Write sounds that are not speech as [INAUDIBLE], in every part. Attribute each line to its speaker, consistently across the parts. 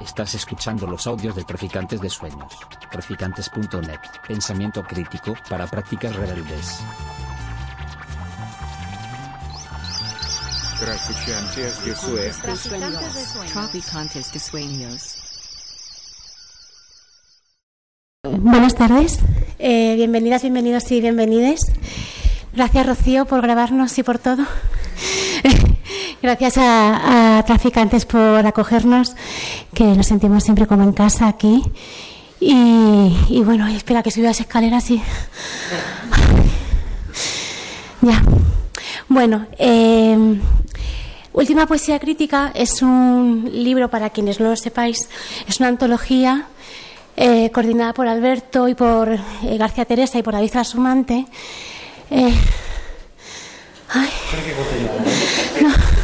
Speaker 1: Estás escuchando los audios de Traficantes de Sueños. Traficantes.net. Pensamiento crítico para prácticas rebeldes.
Speaker 2: Traficantes de Sueños.
Speaker 3: Traficantes de Sueños.
Speaker 4: Buenas tardes, eh, bienvenidas, bienvenidos y bienvenides. Gracias Rocío por grabarnos y por todo. Gracias a, a, Traficantes por acogernos, que nos sentimos siempre como en casa aquí. Y, y bueno, espera que suba las escaleras y... [LAUGHS] Ya. Bueno, eh, Última Poesía Crítica es un libro, para quienes no lo sepáis, es una antología eh, coordinada por Alberto y por eh, García Teresa y por David Trasumante. Eh, ay, no.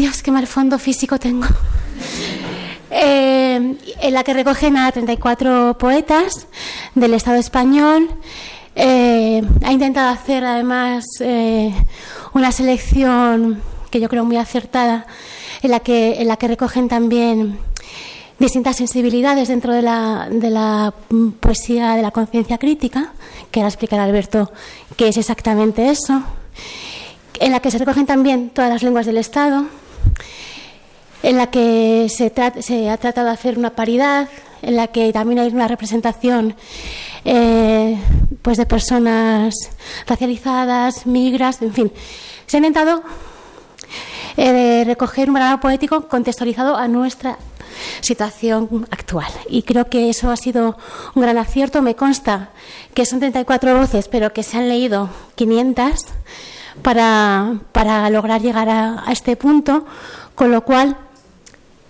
Speaker 4: Dios, qué mal fondo físico tengo. Eh, en la que recogen a 34 poetas del Estado español. Eh, ha intentado hacer además eh, una selección que yo creo muy acertada, en la que, recogen también distintas sensibilidades dentro de la, de la poesía de la conciencia crítica, que ahora explicará Alberto qué es exactamente eso, en la que se recogen también todas las lenguas del Estado, en la que se, ha tratado de hacer una paridad, en la que también hay una representación eh, pues de personas racializadas, migras, en fin. Se ha intentado eh, recoger un programa poético contextualizado a nuestra situación actual. Y creo que eso ha sido un gran acierto. Me consta que son 34 voces, pero que se han leído 500 para, para lograr llegar a, este punto, con lo cual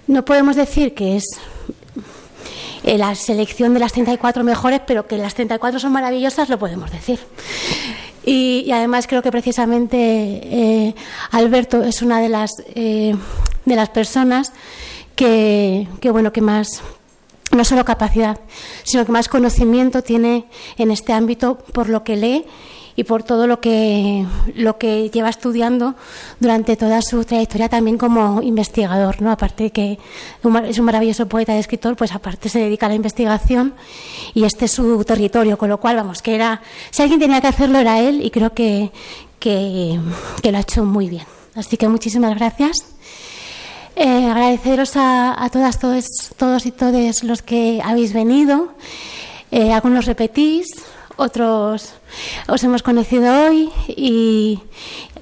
Speaker 4: no podemos decir que es eh, la selección de las 34 mejores, pero que las 34 son maravillosas, lo podemos decir. Y, y además creo que precisamente eh, Alberto es una de las, eh, de las personas que, que, bueno, que más no solo capacidad, sino que más conocimiento tiene en este ámbito por lo que lee y por todo lo que, lo que lleva estudiando durante toda su trayectoria también como investigador. ¿no? Aparte de que es un maravilloso poeta y escritor, pues aparte se dedica a la investigación y este es su territorio, con lo cual, vamos, que era, si alguien tenía que hacerlo era él y creo que, que, lo ha hecho muy bien. Así que muchísimas gracias. Eh, agradeceros a, todas, todos, todos y todas los que habéis venido. Eh, algunos repetís, otros os hemos conocido hoy y,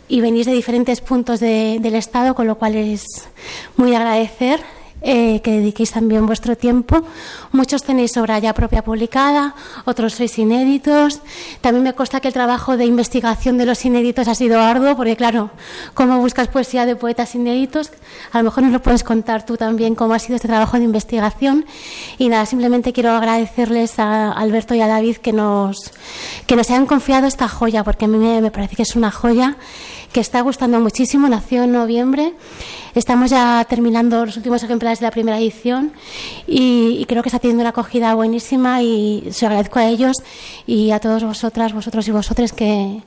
Speaker 4: venís de diferentes puntos de, del Estado, con lo cual es muy de agradecer. Eh, que dediquéis también vuestro tiempo. Muchos tenéis obra ya propia publicada, otros sois inéditos. También me consta que el trabajo de investigación de los inéditos ha sido arduo, porque claro, cómo buscas poesía de poetas inéditos, a lo mejor nos lo puedes contar tú también cómo ha sido este trabajo de investigación. Y nada, simplemente quiero agradecerles a Alberto y a David que nos, que nos hayan confiado esta joya, porque a mí me, parece que es una joya que está gustando muchísimo, nació en noviembre. Estamos ya terminando los últimos ejemplares de la primera edición y, y, creo que está teniendo una acogida buenísima y se agradezco a ellos y a todos vosotras, vosotros y vosotros que,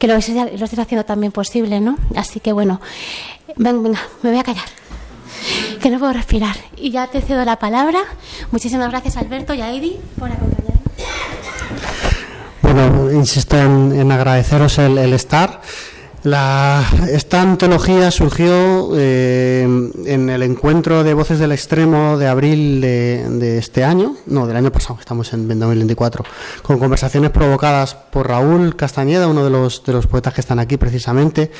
Speaker 4: lo, estéis, lo estéis haciendo también posible, ¿no? Así que bueno, venga, venga, me voy a callar que no puedo respirar. Y ya te cedo la palabra. Muchísimas gracias Alberto y a por acompañarnos.
Speaker 5: Bueno, insisto en, agradeceros el estar. La, esta antología surgió eh, en el encuentro de Voces del Extremo de abril de, de, este año, no, del año pasado, estamos en 2024, con conversaciones provocadas por Raúl Castañeda, uno de los, de los poetas que están aquí precisamente,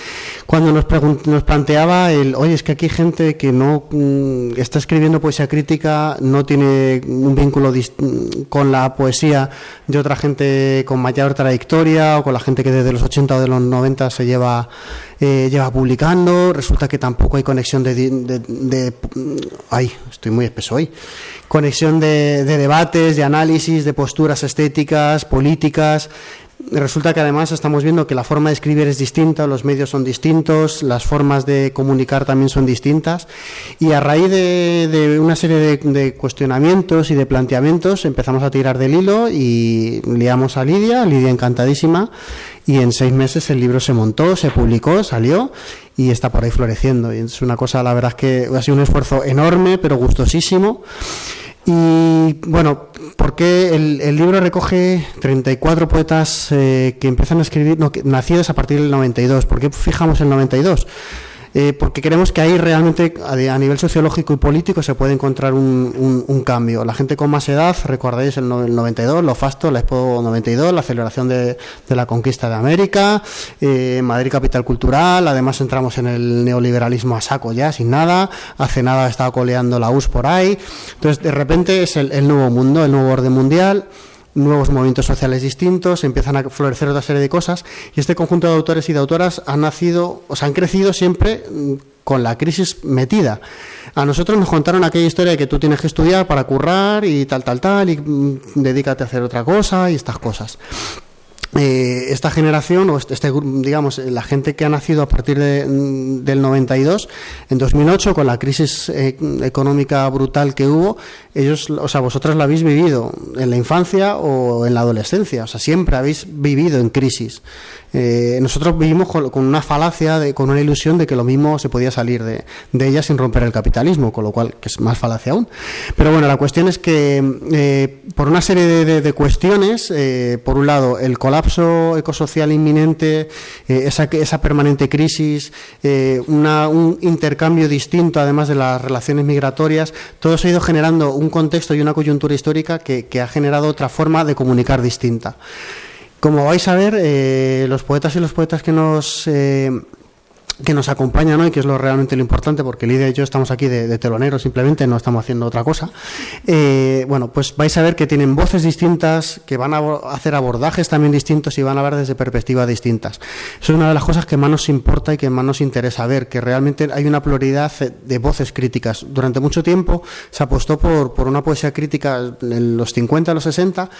Speaker 5: cuando nos, nos planteaba el, oye, es que aquí gente que no mm, está escribiendo poesía crítica, no tiene un vínculo con la poesía de otra gente con mayor trayectoria o con la gente que desde los 80 o de los 90 se lleva eh, lleva publicando, resulta que tampoco hay conexión de, de, de, ay, estoy muy espeso hoy, conexión de, de debates, de análisis, de posturas estéticas, políticas, Resulta que además estamos viendo que la forma de escribir es distinta, los medios son distintos, las formas de comunicar también son distintas. Y a raíz de, una serie de, cuestionamientos y de planteamientos empezamos a tirar del hilo y liamos a Lidia, Lidia encantadísima y en seis meses el libro se montó, se publicó, salió y está por ahí floreciendo. Y es una cosa, la verdad es que ha sido un esfuerzo enorme, pero gustosísimo. Y bueno, porque el, el libro recoge 34 poetas eh, que empiezan a escribir, no, nacidos a partir del 92. ¿Por qué fijamos el 92? Eh, porque creemos que ahí realmente a, nivel sociológico y político se puede encontrar un, cambio. La gente con más edad, recordáis el, 92, lo Fasto, la Expo 92, la celebración de, la conquista de América, eh, Madrid capital cultural, además entramos en el neoliberalismo a saco ya, sin nada, hace nada estaba coleando la US por ahí, entonces de repente es el, el nuevo mundo, el nuevo orden mundial nuevos movimientos sociales distintos, empiezan a florecer otra serie de cosas y este conjunto de autores y de autoras han nacido, o sea, han crecido siempre mm, con la crisis metida. A nosotros nos contaron aquella historia de que tú tienes que estudiar para currar y tal, tal, tal, y mm, dedícate a hacer otra cosa y estas cosas. Eh, esta generación, o este, este digamos, la gente que ha nacido a partir de, mm, del 92, en 2008, con la crisis eh, económica brutal que hubo, ellos, o sea, vosotras la habéis vivido en la infancia o en la adolescencia, o sea, siempre habéis vivido en crisis. Eh, nosotros vivimos con, una falacia, de, con una ilusión de que lo mismo se podía salir de, ella sin romper el capitalismo, con lo cual que es más falacia aún. Pero bueno, la cuestión es que eh, por una serie de, cuestiones, eh, por un lado, el colapso ecosocial inminente, esa, esa permanente crisis, un intercambio distinto, además de las relaciones migratorias, todo se ha ido generando un contexto y una coyuntura histórica que ha generado otra forma de comunicar distinta. Como vais a ver, eh, los poetas y los poetas que nos eh, que nos acompañan hoy, que es lo realmente lo importante, porque Lidia y yo estamos aquí de, teloneros, simplemente no estamos haciendo otra cosa. Eh, bueno, pues vais a ver que tienen voces distintas, que van a hacer abordajes también distintos y van a hablar desde perspectivas distintas. Eso es una de las cosas que más nos importa y que más nos interesa ver, que realmente hay una pluralidad de voces críticas. Durante mucho tiempo se apostó por, por una poesía crítica en los 50, los 60,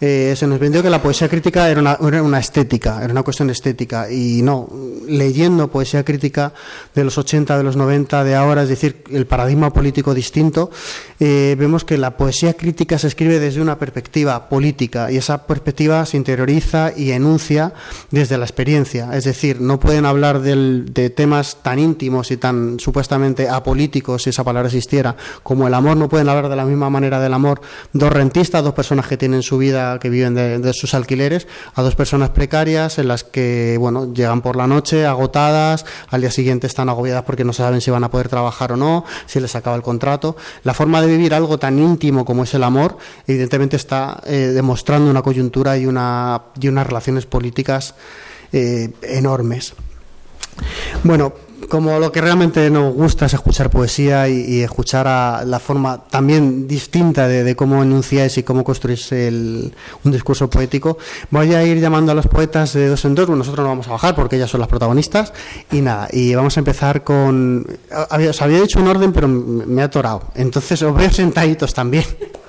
Speaker 5: eh, se nos vendió que la poesía crítica era una, era una, estética, era una cuestión estética. Y no, leyendo poesía crítica de los 80, de los 90, de ahora, es decir, el paradigma político distinto, eh, vemos que la poesía crítica se escribe desde una perspectiva política y esa perspectiva se interioriza y enuncia desde la experiencia. Es decir, no pueden hablar de temas tan íntimos y tan supuestamente apolíticos, si esa palabra existiera, como el amor, no pueden hablar de la misma manera del amor dos rentistas, dos personas que tienen su vida que viven de, sus alquileres a dos personas precarias en las que bueno llegan por la noche agotadas, al día siguiente están agobiadas porque no saben si van a poder trabajar o no, si les acaba el contrato. La forma de vivir algo tan íntimo como es el amor, evidentemente está eh, demostrando una coyuntura y, una, y unas relaciones políticas eh, enormes. Bueno, como lo que realmente nos gusta es escuchar poesía y, escuchar a la forma también distinta de, cómo enunciáis y cómo construís un discurso poético, voy a ir llamando a los poetas de dos en dos, nosotros no vamos a bajar porque ellas son las protagonistas, y nada, y vamos a empezar con... os había dicho un orden, pero me ha atorado, entonces os veo [LAUGHS] sentaditos también.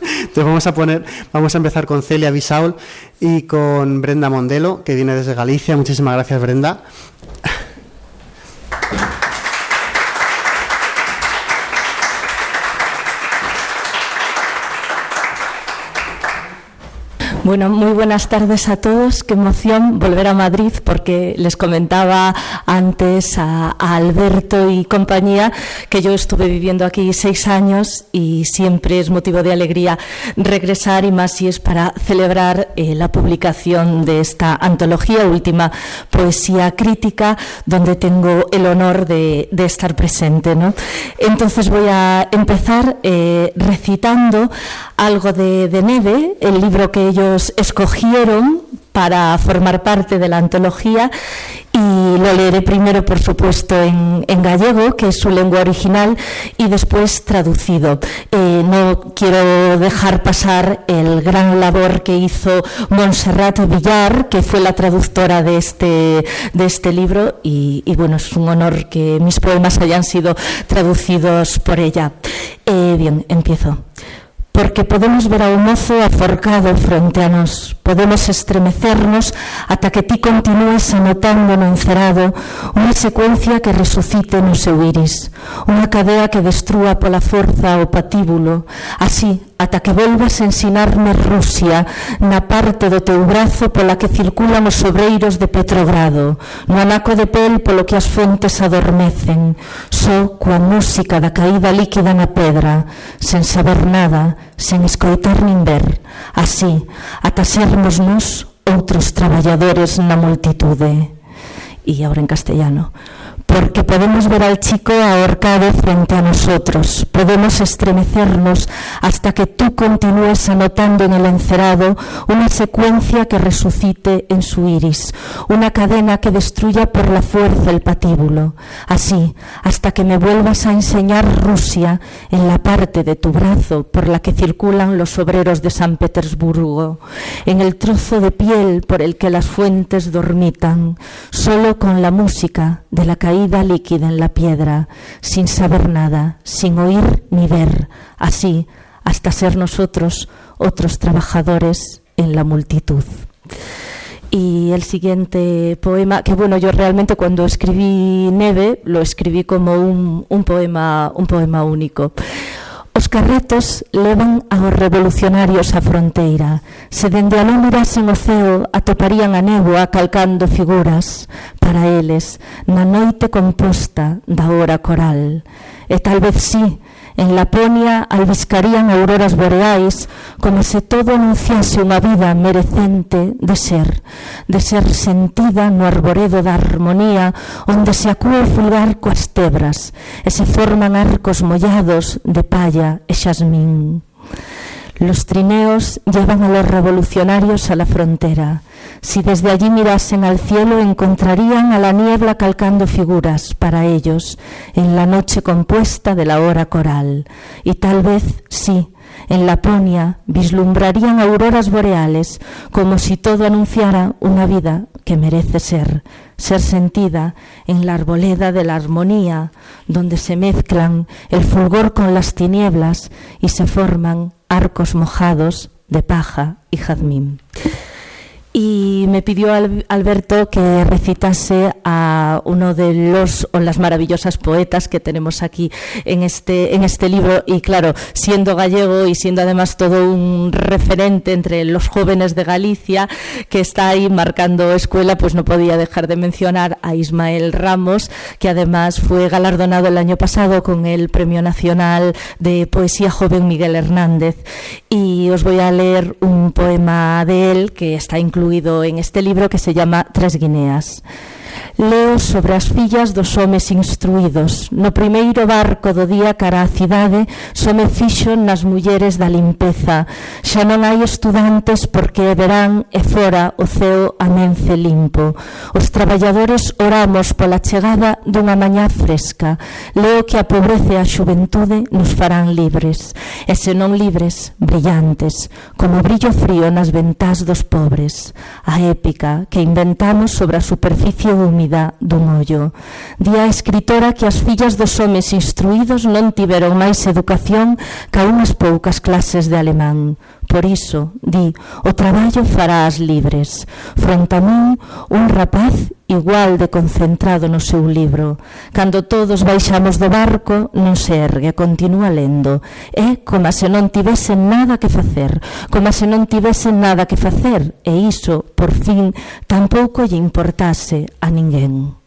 Speaker 5: Entonces vamos a poner, vamos a empezar con Celia Bisaul y con Brenda Mondelo, que viene desde Galicia. Muchísimas gracias, Brenda.
Speaker 6: Bueno, muy buenas tardes a todos. Qué emoción volver a Madrid porque les comentaba antes a, Alberto y compañía que yo estuve viviendo aquí seis años y siempre es motivo de alegría regresar y más si es para celebrar eh, la publicación de esta antología última poesía crítica donde tengo el honor de, estar presente. ¿no? Entonces voy a empezar eh, recitando algo de, de Neve, el libro que escogieron para formar parte de la antología y lo leeré primero, por supuesto, en, gallego, que es su lengua original, y después traducido. Eh, no quiero dejar pasar el gran labor que hizo Montserrat Villar, que fue la traductora de este, de este libro, y, bueno, es un honor que mis poemas hayan sido traducidos por ella. Eh, bien, empiezo porque podemos ver a un mozo aforcado frente a nos, podemos estremecernos ata que ti continúes anotando no encerado unha secuencia que resucite no seu iris, unha cadea que destrúa pola forza o patíbulo, así ata que volvas a ensinarme Rusia na parte do teu brazo pola que circulan os obreiros de Petrogrado, no anaco de pel polo que as fontes adormecen, só coa música da caída líquida na pedra, sen saber nada, sen escoitar nin ver, así, ata sermos nos outros traballadores na multitude. E agora en castellano. Porque podemos ver al chico ahorcado frente a nosotros, podemos estremecernos hasta que tú continúes anotando en el encerado una secuencia que resucite en su iris, una cadena que destruya por la fuerza el patíbulo, así hasta que me vuelvas a enseñar Rusia en la parte de tu brazo por la que circulan los obreros de San Petersburgo, en el trozo de piel por el que las fuentes dormitan, solo con la música de la caída caída líquida en la piedra, sin saber nada, sin oír ni ver, así hasta ser nosotros otros trabajadores en la multitud. Y el siguiente poema, que bueno, yo realmente cuando escribí Neve lo escribí como un, un poema, un poema único. Os carretos levan aos revolucionarios á fronteira. Se dende aló mirasen o ceo, atoparían a néboa calcando figuras para eles na noite composta da hora coral. E tal vez sí, En Laponia albiscarían auroras boreais como se todo anunciase unha vida merecente de ser, de ser sentida no arboredo da armonía onde se acúa o fulgar coas tebras e se forman arcos mollados de palla e xasmín. Los trineos llevan a los revolucionarios a la frontera Si desde allí mirasen al cielo, encontrarían a la niebla calcando figuras para ellos en la noche compuesta de la hora coral. Y tal vez, sí, en Laponia vislumbrarían auroras boreales como si todo anunciara una vida que merece ser, ser sentida en la arboleda de la armonía, donde se mezclan el fulgor con las tinieblas y se forman arcos mojados de paja y jazmín y me pidió Alberto que recitase a uno de los o las maravillosas poetas que tenemos aquí en este, en este libro y claro, siendo gallego y siendo además todo un referente entre los jóvenes de Galicia que está ahí marcando escuela, pues no podía dejar de mencionar a Ismael Ramos, que además fue galardonado el año pasado con el Premio Nacional de Poesía Joven Miguel Hernández. Y os voy a leer un poema de él que está incluido incluído en este libro que se llama Tres Guineas. Leo sobre as fillas dos homes instruídos. No primeiro barco do día cara á cidade, só me fixo nas mulleres da limpeza. Xa non hai estudantes porque é verán e fora o ceo amence limpo. Os traballadores oramos pola chegada dunha mañá fresca. Leo que a pobreza e a xuventude nos farán libres. E se non libres, brillantes, como brillo frío nas ventás dos pobres. A épica que inventamos sobre a superficie humilde maternidade do mollo. Di a escritora que as fillas dos homes instruídos non tiveron máis educación ca unhas poucas clases de alemán. Por iso, di, o traballo farás libres. Fronte a min, un rapaz igual de concentrado no seu libro. Cando todos baixamos do barco, non se ergue, continúa lendo. É como se non tivese nada que facer, como se non tivese nada que facer, e iso, por fin, tampouco lle importase a ninguén.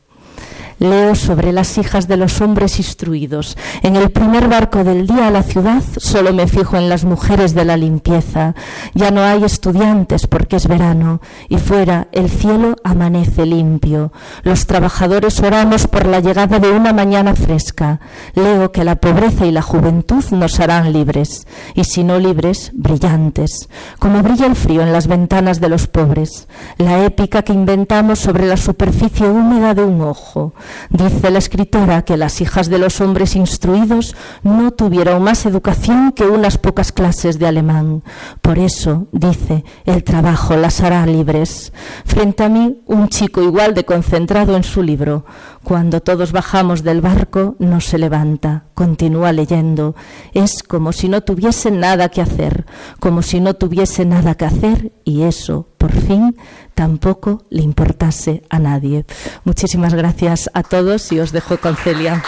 Speaker 6: Leo sobre las hijas de los hombres instruidos. En el primer barco del día a la ciudad solo me fijo en las mujeres de la limpieza. Ya no hay estudiantes porque es verano y fuera el cielo amanece limpio. Los trabajadores oramos por la llegada de una mañana fresca. Leo que la pobreza y la juventud nos harán libres y si no libres, brillantes, como brilla el frío en las ventanas de los pobres. La épica que inventamos sobre la superficie húmeda de un ojo Dice la escritora que las hijas de los hombres instruidos no tuvieron más educación que unas pocas clases de alemán. Por eso, dice, el trabajo las hará libres. Frente a mí, un chico igual de concentrado en su libro. Cuando todos bajamos del barco, no se levanta, continúa leyendo. Es como si no tuviese nada que hacer, como si no tuviese nada que hacer y eso, por fin, tampoco le importase a nadie. Muchísimas gracias a todos y os dejo con Celia.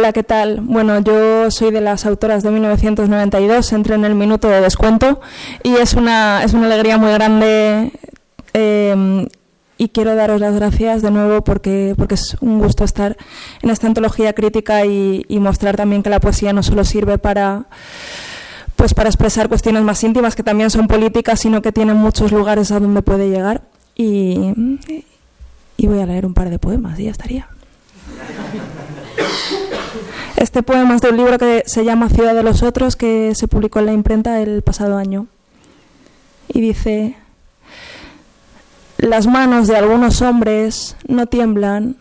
Speaker 7: Hola, ¿qué tal? Bueno, yo soy de las autoras de 1992, entré en el minuto de descuento y es una, es una alegría muy grande eh, y quiero daros las gracias de nuevo porque, porque es un gusto estar en esta antología crítica y, mostrar también que la poesía no solo sirve para pues para expresar cuestiones más íntimas que también son políticas, sino que tiene muchos lugares a donde puede llegar. Y, y voy a leer un par de poemas y ya estaría. Este poema es de un libro que se llama Ciudad de los Otros, que se publicó en la imprenta el pasado año. Y dice, las manos de algunos hombres no tiemblan,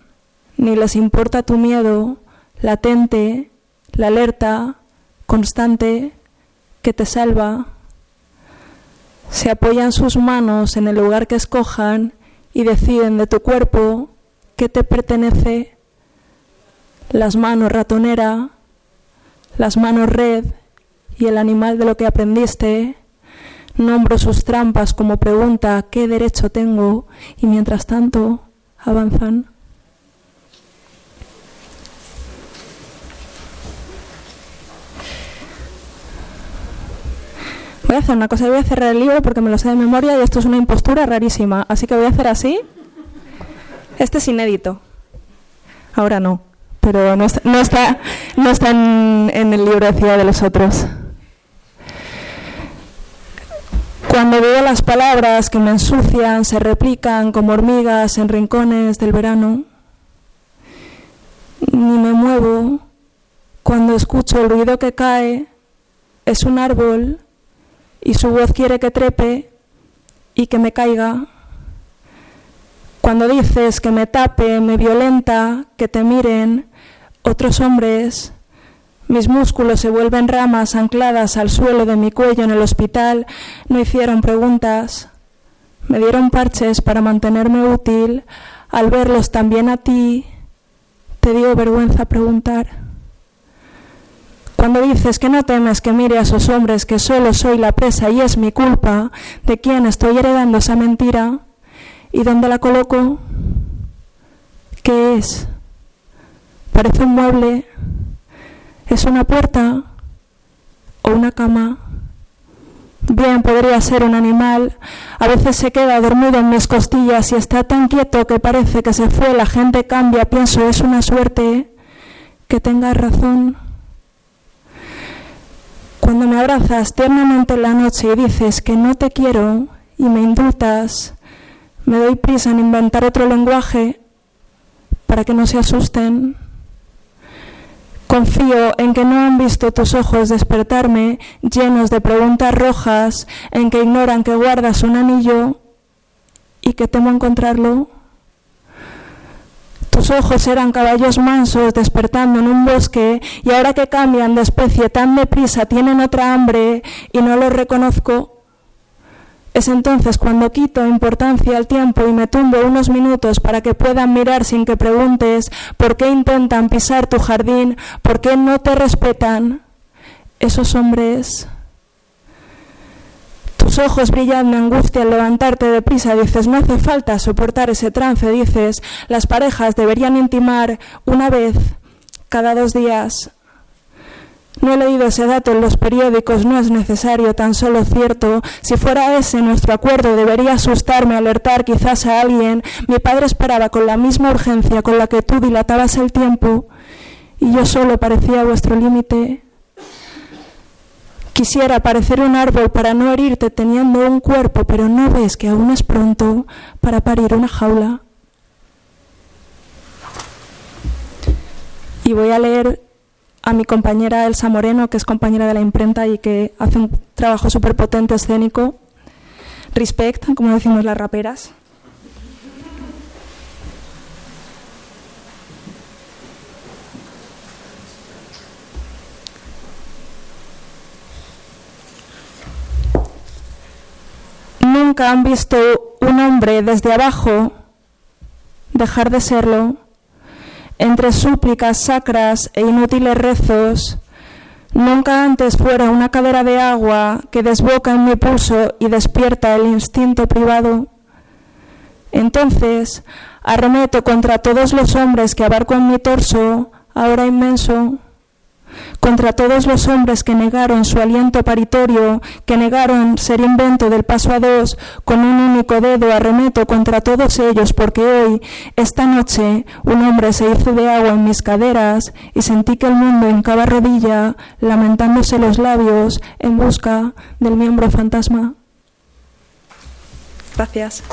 Speaker 7: ni les importa tu miedo latente, la alerta constante que te salva. Se apoyan sus manos en el lugar que escojan y deciden de tu cuerpo qué te pertenece las manos ratonera, las manos red y el animal de lo que aprendiste. Nombro sus trampas como pregunta ¿qué derecho tengo? Y mientras tanto avanzan. Voy a hacer una cosa, voy a cerrar el libro porque me lo sé de memoria y esto es una impostura rarísima. Así que voy a hacer así. Este es inédito. Ahora no pero no está, no está, no está en, el libro de Ciudad de los Otros. Cuando veo las palabras que me ensucian, se replican como hormigas en rincones del verano, ni me muevo cuando escucho el ruido que cae, es un árbol y su voz quiere que trepe y que me caiga. Cuando dices que me tape, me violenta, que te miren, otros hombres, mis músculos se vuelven ramas ancladas al suelo de mi cuello en el hospital, no hicieron preguntas, me dieron parches para mantenerme útil, al verlos también a ti, te dio vergüenza preguntar. Cuando dices que no temes que mire a esos hombres, que solo soy la presa y es mi culpa, ¿de quién estoy heredando esa mentira? ¿Y dónde la coloco? ¿Qué es? Parece un mueble. ¿Es una puerta o una cama? Bien, podría ser un animal. A veces se queda dormido en mis costillas y está tan quieto que parece que se fue. La gente cambia. Pienso, es una suerte que tengas razón. Cuando me abrazas tiernamente en la noche y dices que no te quiero y me indultas, me doy prisa en inventar otro lenguaje para que no se asusten. Confío en que no han visto tus ojos despertarme llenos de preguntas rojas, en que ignoran que guardas un anillo y que temo encontrarlo. Tus ojos eran caballos mansos despertando en un bosque y ahora que cambian de especie tan deprisa tienen otra hambre y no los reconozco. Es entonces cuando quito importancia al tiempo y me tumbo unos minutos para que puedan mirar sin que preguntes por qué intentan pisar tu jardín, por qué no te respetan. Esos hombres... Tus ojos brillan de angustia al levantarte deprisa, dices, no hace falta soportar ese trance, dices, las parejas deberían intimar una vez cada dos días no he leído ese dato en los periódicos, no es necesario, tan solo cierto. Si fuera ese nuestro acuerdo, debería asustarme, alertar quizás a alguien. Mi padre esperaba con la misma urgencia con la que tú dilatabas el tiempo y yo solo parecía vuestro límite. Quisiera parecer un árbol para no herirte teniendo un cuerpo, pero no ves que aún es pronto para parir una jaula. Y voy a leer a mi compañera Elsa Moreno, que es compañera de la imprenta y que hace un trabajo súper potente escénico. Respect, como decimos las raperas. nunca han visto un hombre desde abajo dejar de serlo, entre súplicas sacras e inútiles rezos, nunca antes fuera una cadera de agua que desboca en mi pulso y despierta el instinto privado. Entonces arremeto contra todos los hombres que abarco en mi torso, ahora inmenso, contra todos los hombres que negaron su aliento paritorio, que negaron ser invento del paso a dos, con un único dedo arremeto contra todos ellos, porque hoy, esta noche, un hombre se hizo de agua en mis caderas y sentí que el mundo hincaba rodilla, lamentándose los labios en busca del miembro fantasma. Gracias.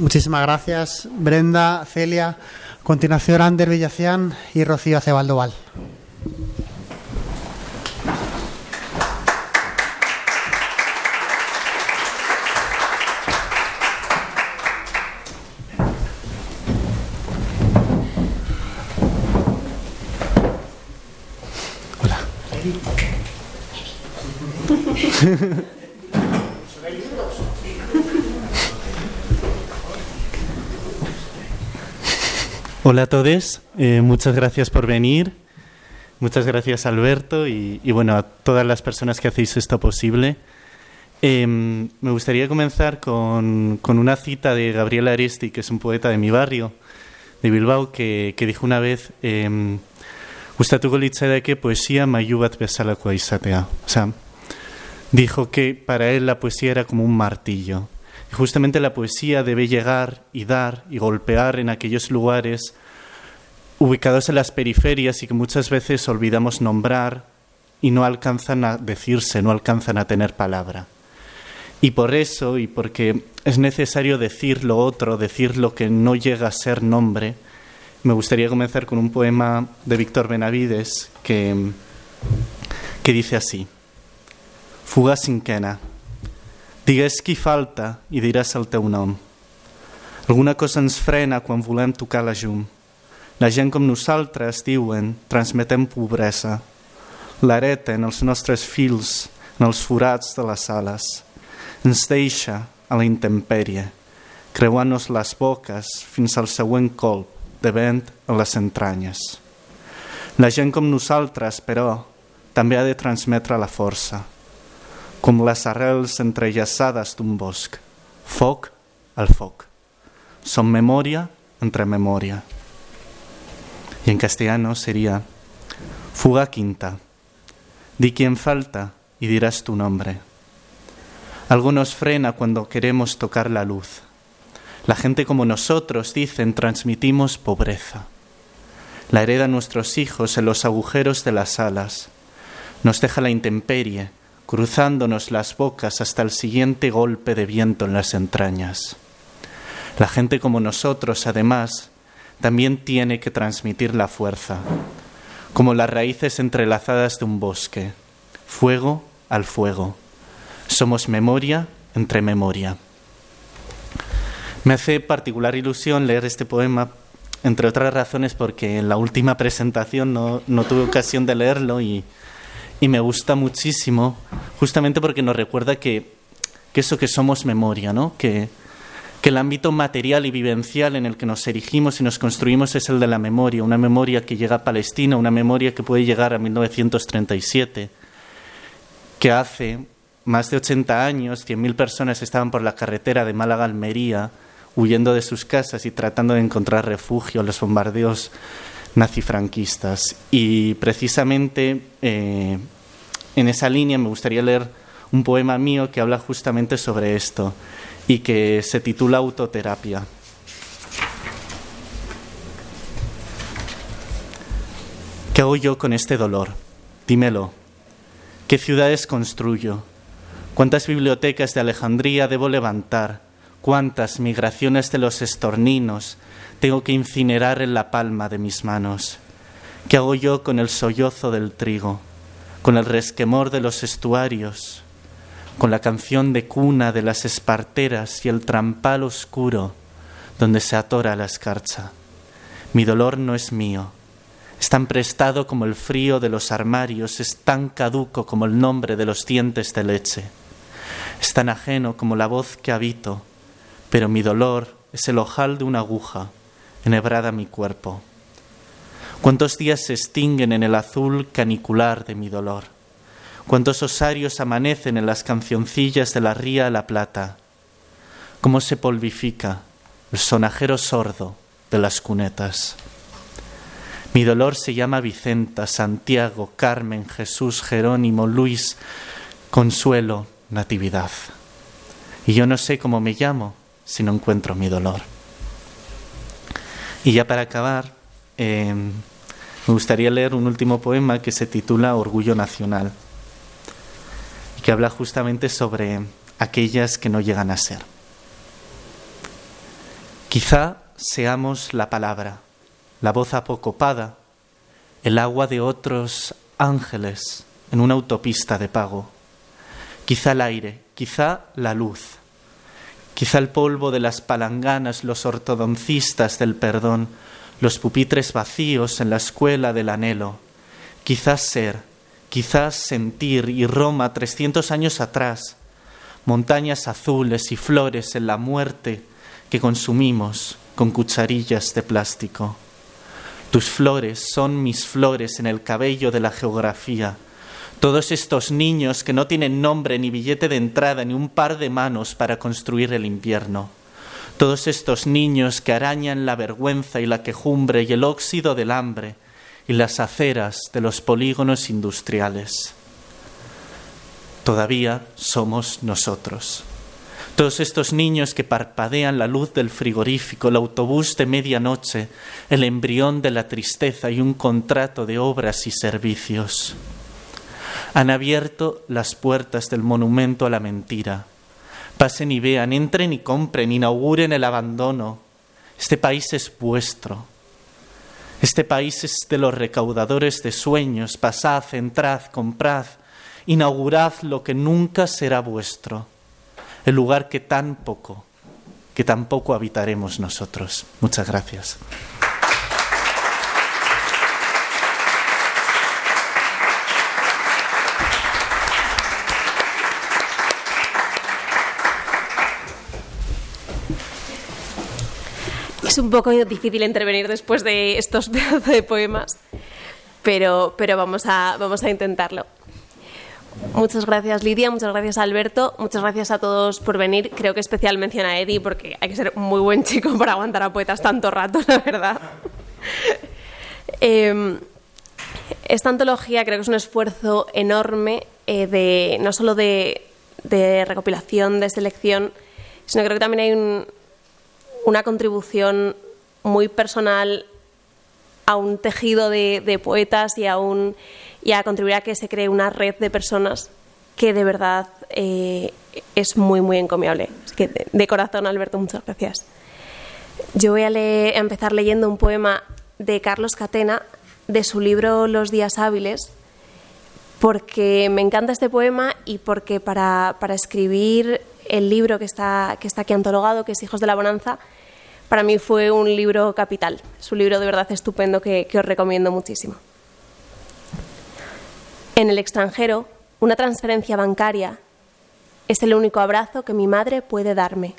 Speaker 5: Muchísimas gracias, Brenda, Celia. A continuación, Ander Villacián y Rocío Acebaldoval. Hola
Speaker 8: a todos, eh, muchas gracias por venir. Muchas gracias Alberto y, bueno a todas las personas que hacéis esto posible. Eh, me gustaría comenzar con, una cita de Gabriel Aresti, que es un poeta de mi barrio, de Bilbao, que, que dijo una vez, eh, gustatuko litzaidake poesía maiu bat. O sea, dijo que para él la poesía era como un martillo. Justamente la poesía debe llegar y dar y golpear en aquellos lugares ubicados en las periferias y que muchas veces olvidamos nombrar y no alcanzan a decirse, no alcanzan a tener palabra. Y por eso, y porque es necesario decir lo otro, decir lo que no llega a ser nombre, me gustaría comenzar con un poema de Víctor Benavides que, que dice así. Fuga cinquena. Digues qui falta i diràs el teu nom. Alguna cosa ens frena quan volem tocar la llum. La gent com nosaltres, diuen, transmetem pobresa. L'areta en els nostres fils, en els forats de les ales. Ens deixa a la intempèrie, creuant-nos les boques fins al següent colp de vent a les entranyes. La gent com nosaltres, però, també ha de transmetre la força, com les arrels entrellaçades d'un bosc, foc al foc. Son memoria entre memoria. Y en castellano sería fuga quinta. Di quién falta y dirás tu nombre. Algo nos frena cuando queremos tocar la luz. La gente como nosotros, dicen, transmitimos pobreza. La hereda nuestros hijos en los agujeros de las alas. Nos deja la intemperie, cruzándonos las bocas hasta el siguiente golpe de viento en las entrañas. La gente como nosotros, además, también tiene que transmitir la fuerza, como las raíces entrelazadas de un bosque, fuego al fuego. Somos memoria entre memoria. Me hace particular ilusión leer este poema, entre otras razones porque en la última presentación no, no tuve ocasión de leerlo y, y, me gusta muchísimo, justamente porque nos recuerda que, que eso que somos memoria, ¿no? que, que el ámbito material y vivencial en el que nos erigimos y nos construimos es el de la memoria, una memoria que llega a Palestina, una memoria que puede llegar a 1937, que hace más de 80 años 100.000 personas estaban por la carretera de Málaga a Almería, huyendo de sus casas y tratando de encontrar refugio en los bombardeos nazifranquistas. Y precisamente eh, en esa línea me gustaría leer un poema mío que habla justamente sobre esto y que se titula Autoterapia. ¿Qué hago yo con este dolor? Dímelo. ¿Qué ciudades construyo? ¿Cuántas bibliotecas de Alejandría debo levantar? ¿Cuántas migraciones de los estorninos tengo que incinerar en la palma de mis manos? ¿Qué hago yo con el sollozo del trigo? ¿Con el resquemor de los estuarios? con la canción de cuna de las esparteras y el trampal oscuro donde se atora la escarcha. Mi dolor no es mío, es tan prestado como el frío de los armarios, es tan caduco como el nombre de los dientes de leche. Es tan ajeno como la voz que habito, pero mi dolor es el ojal de una aguja enhebrada mi cuerpo. Cuántos días se extinguen en el azul canicular de mi dolor. Cuántos osarios amanecen en las cancioncillas de la ría La Plata. Cómo se polvifica el sonajero sordo de las cunetas. Mi dolor se llama Vicenta, Santiago, Carmen, Jesús, Jerónimo, Luis, Consuelo, Natividad. Y yo no sé cómo me llamo si no encuentro mi dolor. Y ya para acabar, eh, me gustaría leer un último poema que se titula Orgullo Nacional y que habla justamente sobre aquellas que no llegan a ser. Quizá seamos la palabra la voz apocopada, el agua de otros ángeles en una autopista de pago, quizá el aire, quizá la luz, quizá el polvo de las palanganas, los ortodoncistas del perdón, los pupitres vacíos en la escuela del anhelo, quizás ser, quizás sentir y Roma trescientos años atrás, montañas azules y flores en la muerte que consumimos con cucharillas de plástico. Tus flores son mis flores en el cabello de la geografía. Todos estos niños que no tienen nombre ni billete de entrada ni un par de manos para construir el invierno. Todos estos niños que arañan la vergüenza y la quejumbre y el óxido del hambre y las aceras de los polígonos industriales. Todavía somos nosotros. Todos estos niños que parpadean la luz del frigorífico, el autobús de medianoche, el embrión de la tristeza y un contrato de obras y servicios. Han abierto las puertas del monumento a la mentira. Pasen y vean, entren y compren, inauguren el abandono. Este país es vuestro. Este país es de los recaudadores de sueños. Pasad, entrad, comprad, inaugurad lo que nunca será vuestro el lugar que tan poco, que tampoco habitaremos nosotros. Muchas gracias.
Speaker 9: Es un poco difícil intervenir después de estos [LAUGHS] pedazos de poemas, pero, pero vamos, a, vamos a intentarlo. Muchas gracias Lidia, muchas gracias Alberto, muchas gracias a todos por venir. Creo que especial mención a Eddie porque hay que ser muy buen chico [LAUGHS] para aguantar a poetas tanto rato, la verdad. [LAUGHS] Em, esta antología creo que es un esfuerzo enorme eh, de no solo de, recopilación, de selección, sino creo que también hay una contribución muy personal a un tejido de poetas y a un y a contribuir a que se cree una red de personas que de verdad eh, es muy, muy encomiable. que de, corazón, Alberto, muchas gracias. Yo voy a, empezar leyendo un poema de Carlos Catena de su libro Los días hábiles, porque me encanta este poema y porque para, escribir el libro que está, que está aquí antologado, que es Hijos de la Bonanza, para mí fue un libro capital. Es un libro de verdad estupendo que os recomiendo muchísimo. En el extranjero, una transferencia bancaria es el único abrazo que mi madre puede darme.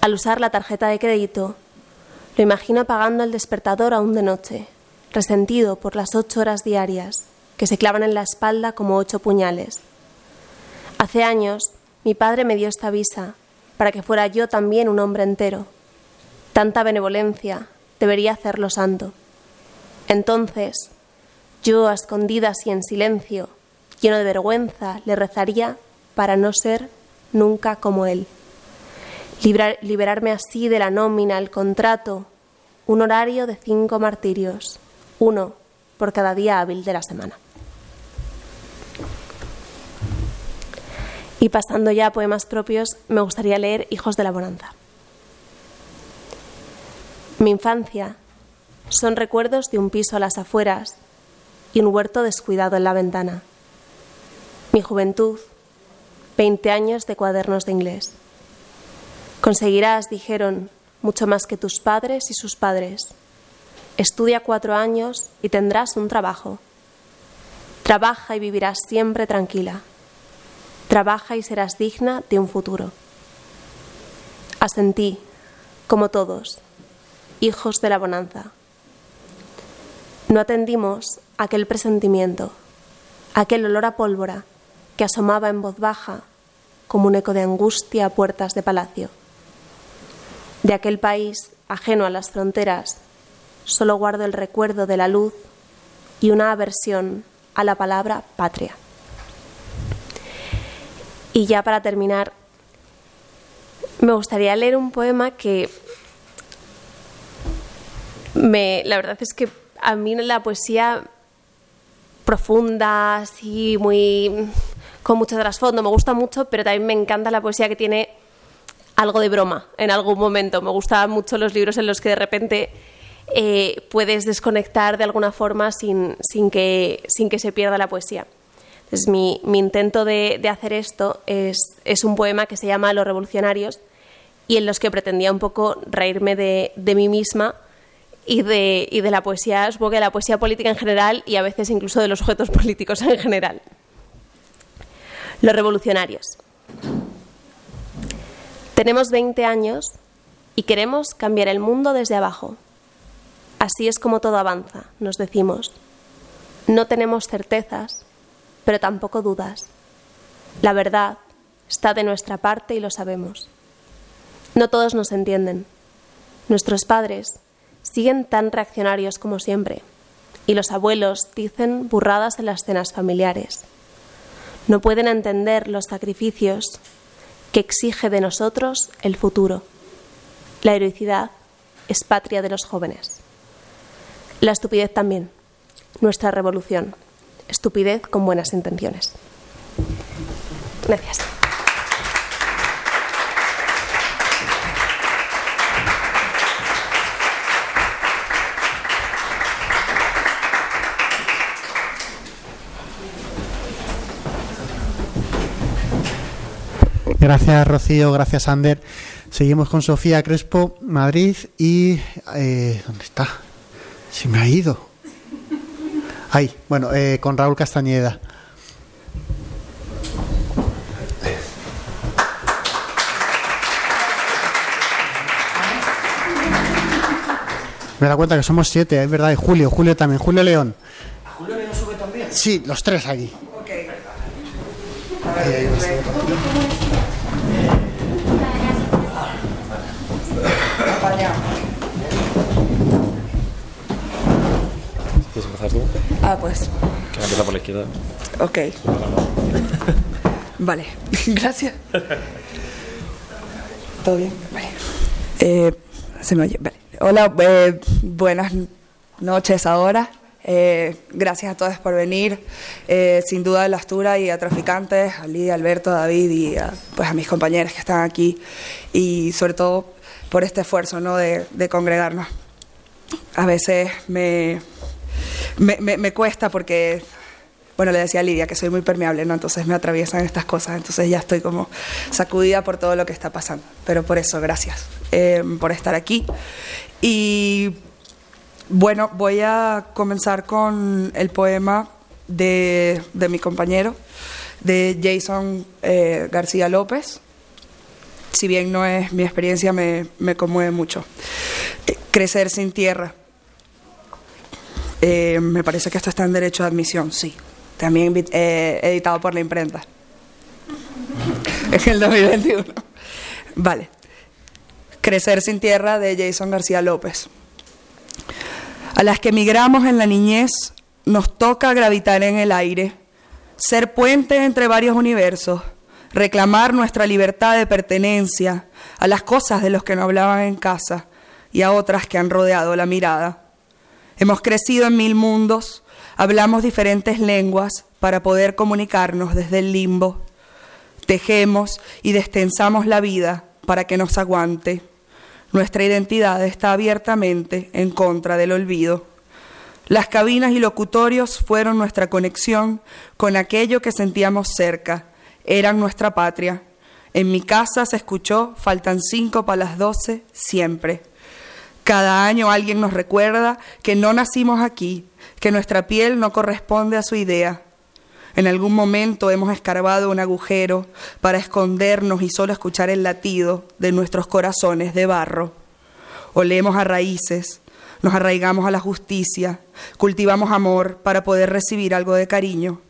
Speaker 9: Al usar la tarjeta de crédito, lo imagino apagando el despertador aún de noche, resentido por las ocho horas diarias que se clavan en la espalda como ocho puñales. Hace años, mi padre me dio esta visa para que fuera yo también un hombre entero. Tanta benevolencia debería hacerlo santo. Entonces, yo, a escondidas y en silencio, lleno de vergüenza, le rezaría para no ser nunca como él. liberarme así de la nómina, el contrato, un horario de cinco martirios, uno por cada día hábil de la semana. Y pasando ya a poemas propios, me gustaría leer Hijos de la Bonanza. Mi infancia son recuerdos de un piso a las afueras, y un huerto descuidado en la ventana. Mi juventud, 20 años de cuadernos de inglés. Conseguirás, dijeron, mucho más que tus padres y sus padres. Estudia cuatro años y tendrás un trabajo. Trabaja y vivirás siempre tranquila. Trabaja y serás digna de un futuro. Asentí, como todos, hijos de la bonanza. No atendimos aquel presentimiento, aquel olor a pólvora que asomaba en voz baja como un eco de angustia a puertas de palacio. De aquel país ajeno a las fronteras, solo guardo el recuerdo de la luz y una aversión a la palabra patria. Y ya para terminar, me gustaría leer un poema que me, la verdad es que a mí la poesía profunda, así muy con mucho trasfondo, me gusta mucho, pero también me encanta la poesía que tiene algo de broma en algún momento. Me gustan mucho los libros en los que de repente eh, puedes desconectar de alguna forma sin, sin, que, sin que se pierda la poesía. Mi, intento de, hacer esto es, un poema que se llama Los Revolucionarios y en los que pretendía un poco reírme de, mí misma y de, la poesía, supongo que de la poesía política en general y a veces incluso de los objetos [LAUGHS] políticos en general. Los revolucionarios. Tenemos 20 años y queremos cambiar el mundo desde abajo. Así es como todo avanza, nos decimos. No tenemos certezas, pero tampoco dudas. La verdad está de nuestra parte y lo sabemos. No todos nos entienden. Nuestros padres siguen tan reaccionarios como siempre, y los abuelos dicen burradas en las cenas familiares. No pueden entender los sacrificios que exige de nosotros el futuro. La heroicidad es patria de los jóvenes. La estupidez también. Nuestra revolución. Estupidez con buenas intenciones. Gracias.
Speaker 5: Gracias Rocío, gracias Ander. Seguimos con Sofía Crespo, Madrid y... Eh, ¿Dónde está? Se me ha ido. Ahí, bueno, eh, con Raúl Castañeda. Me da cuenta que somos siete, es verdad, y Julio, Julio también, Julio León.
Speaker 10: ¿Julio León sube también?
Speaker 5: Sí, los tres aquí.
Speaker 10: Ok. A ver,
Speaker 11: ¿Quieres empezar
Speaker 12: Ah, pues.
Speaker 11: Que por la izquierda.
Speaker 12: Ok. [LAUGHS] Vale, [LAUGHS] gracias. ¿Todo bien? Vale. Eh, se me oye. Vale. Hola, eh, buenas noches ahora. Eh, gracias a todos por venir. Eh, sin duda a la Astura y a Traficantes, a Lidia, Alberto, a David y a, pues a mis compañeros que están aquí. Y sobre todo por este esfuerzo ¿no? de, de congregarnos. A veces me, me, cuesta porque, bueno, le decía a Lidia que soy muy permeable, ¿no? Entonces me atraviesan estas cosas, entonces ya estoy como sacudida por todo lo que está pasando. Pero por eso, gracias eh, por estar aquí. Y bueno, voy a comenzar con el poema de, de mi compañero, de Jason eh, García López. Si bien no es mi experiencia, me, me conmueve mucho. Eh, crecer sin tierra. Eh, me parece que esto está en derecho de admisión, sí. También eh, editado por la imprenta. En el 2021. Vale. Crecer sin tierra de Jason García López. A las que emigramos en la niñez, nos toca gravitar en el aire, ser puente entre varios universos, reclamar nuestra libertad de pertenencia a las cosas de los que no hablaban en casa y a otras que han rodeado la mirada. Hemos crecido en mil mundos, hablamos diferentes lenguas para poder comunicarnos desde el limbo. Tejemos y destensamos la vida para que nos aguante. Nuestra identidad está abiertamente en contra del olvido. Las cabinas y locutorios fueron nuestra conexión con aquello que sentíamos cerca, eran nuestra patria. En mi casa se escuchó, faltan cinco para las doce, siempre. Cada año alguien nos recuerda que no nacimos aquí, que nuestra piel no corresponde a su idea. En algún momento hemos escarbado un agujero para escondernos y solo escuchar el latido de nuestros corazones de barro. Olemos a raíces, nos arraigamos a la justicia, cultivamos amor para poder recibir algo de cariño.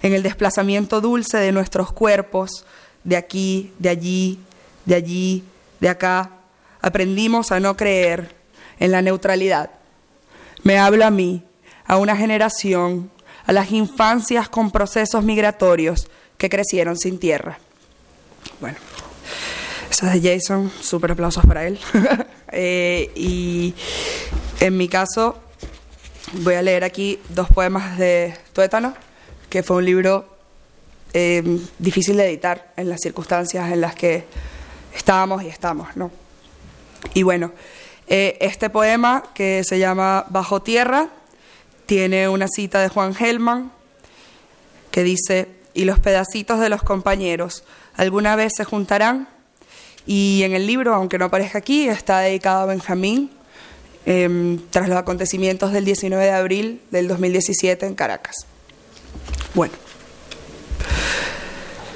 Speaker 12: En el desplazamiento dulce de nuestros cuerpos, de aquí, de allí, de allí, de acá, aprendimos a no creer en la neutralidad. Me hablo a mí, a una generación, a las infancias con procesos migratorios que crecieron sin tierra. Bueno, eso es de Jason, súper aplausos para él. [LAUGHS] Eh, y en mi caso, voy a leer aquí dos poemas de Tuétano, que fue un libro eh, difícil de editar en las circunstancias en las que estábamos y estamos, ¿no? Y bueno, eh, este poema que se llama Bajo Tierra tiene una cita de Juan Gelman que dice, y los pedacitos de los compañeros alguna vez se juntarán. Y en el libro, aunque no aparezca aquí, está dedicado a Benjamín em, tras los acontecimientos del 19 de abril del 2017 en Caracas. Bueno,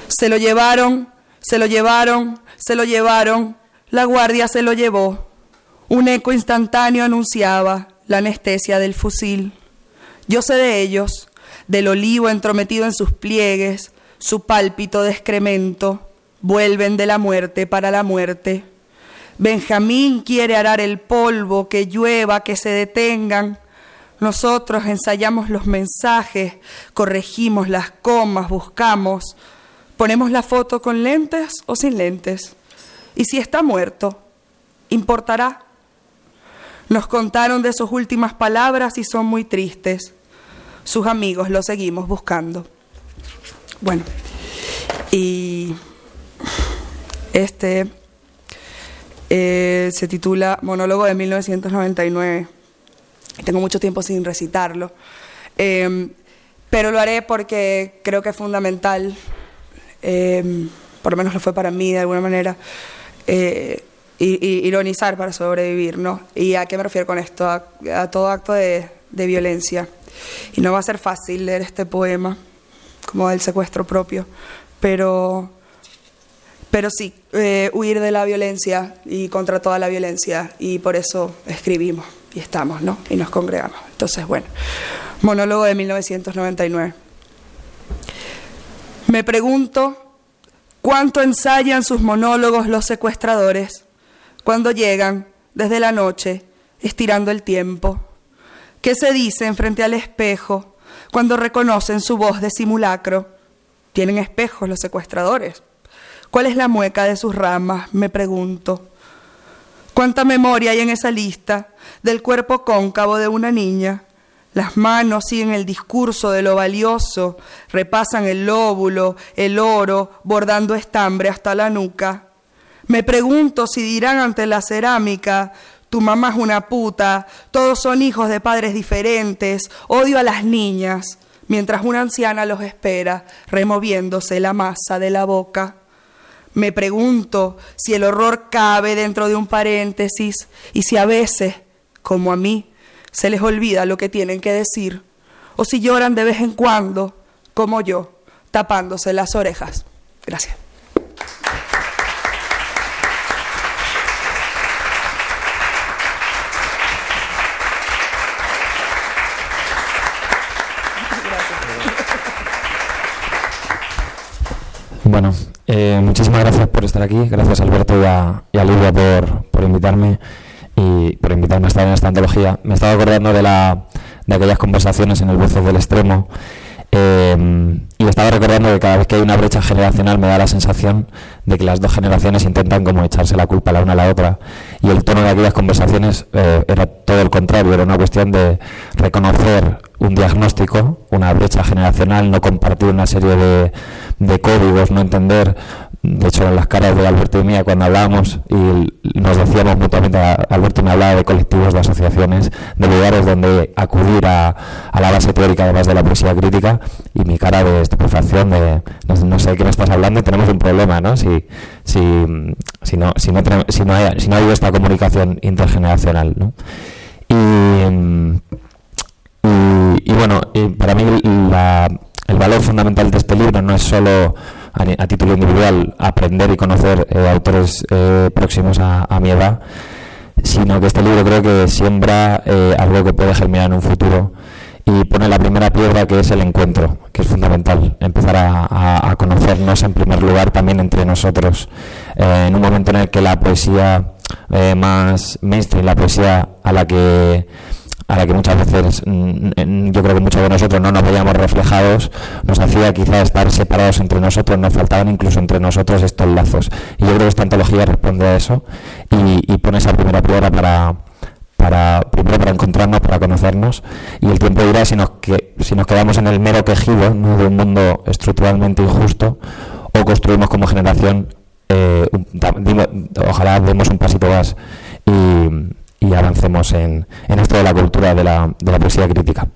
Speaker 12: se lo llevaron, se lo llevaron, se lo llevaron, la guardia se lo llevó. Un eco instantáneo anunciaba la anestesia del fusil. Yo sé de ellos, del olivo entrometido en sus pliegues, su pálpito de excremento, vuelven de la muerte para la muerte. Benjamín quiere arar el polvo, que llueva, que se detengan. Nosotros ensayamos los mensajes, corregimos las comas, buscamos, ponemos la foto con lentes o sin lentes. Y si está muerto, ¿importará? Nos contaron de sus últimas palabras y son muy tristes. Sus amigos lo seguimos buscando. Bueno, y este eh, se titula Monólogo de 1999. Tengo mucho tiempo sin recitarlo, em, pero lo haré porque creo que es fundamental, em, por lo menos lo fue para mí de alguna manera, eh, ironizar para sobrevivir, ¿no? ¿Y a qué me refiero con esto? A, todo acto de, violencia. Y no va a ser fácil leer este poema, como el secuestro propio, pero, pero sí, eh, huir de la violencia y contra toda la violencia, y por eso escribimos y estamos, ¿no? Y nos congregamos. Entonces, bueno, monólogo de 1999. Me pregunto cuánto ensayan sus monólogos los secuestradores cuando llegan desde la noche, estirando el tiempo? ¿Qué se dicen frente al espejo cuando reconocen su voz de simulacro? ¿Tienen espejos los secuestradores? ¿Cuál es la mueca de sus ramas? Me pregunto. ¿Cuánta memoria hay en esa lista del cuerpo cóncavo de una niña? Las manos siguen el discurso de lo valioso, repasan el lóbulo, el oro, bordando estambre hasta la nuca. Me pregunto si dirán ante la cerámica, tu mamá es una puta, todos son hijos de padres diferentes, odio a las niñas, mientras una anciana los espera, removiéndose la masa de la boca. Me pregunto si el horror cabe dentro de un paréntesis y si a veces, como a mí, se les olvida lo que tienen que decir, o si lloran de vez en cuando, como yo, tapándose las orejas. Gracias.
Speaker 11: Bueno, eh, muchísimas gracias por estar aquí, gracias Alberto y a, y Lidia por, por, invitarme y por invitarme a estar en esta antología. Me estaba acordando de, la, de aquellas conversaciones en el Voces del Extremo eh, y estaba recordando que cada vez que hay una brecha generacional me da la sensación de que las dos generaciones intentan como echarse la culpa la una a la otra y el tono de aquellas conversaciones eh, era todo el contrario, era una cuestión de reconocer un diagnóstico, una brecha generacional, no compartir una serie de, de códigos, no entender de hecho, en las caras de Alberto y mía cuando hablábamos y nos decíamos mutuamente, Alberto me hablaba de colectivos, de asociaciones, de lugares donde acudir a, la base teórica además de la poesía crítica y mi cara de estupefacción de no, sé de qué me estás hablando tenemos un problema, ¿no? Si, si, si, no, si, no, si, no, hay, si no hay esta comunicación intergeneracional, ¿no? Y, y, bueno, para mí el valor fundamental de este libro no es solo a, título individual aprender y conocer eh, autores eh, próximos a, mi edad, sino que este libro creo que siembra eh, algo que puede germinar en un futuro y pone la primera piedra que es el encuentro, que es fundamental, empezar a, conocernos en primer lugar también entre nosotros, en un momento en el que la poesía más mainstream, la poesía a la que a la que muchas veces mm, yo creo que muchos de nosotros no nos veíamos reflejados, nos hacía quizá estar separados entre nosotros, nos faltaban incluso entre nosotros estos lazos. Y yo creo que esta antología responde a eso y, pone esa primera piedra para, para primero para encontrarnos, para conocernos y el tiempo dirá si nos, que, si nos quedamos en el mero quejido de un mundo estructuralmente injusto o construimos como generación, eh, ojalá demos un pasito más y y avancemos en, en, esto de la cultura de la, de la poesía crítica.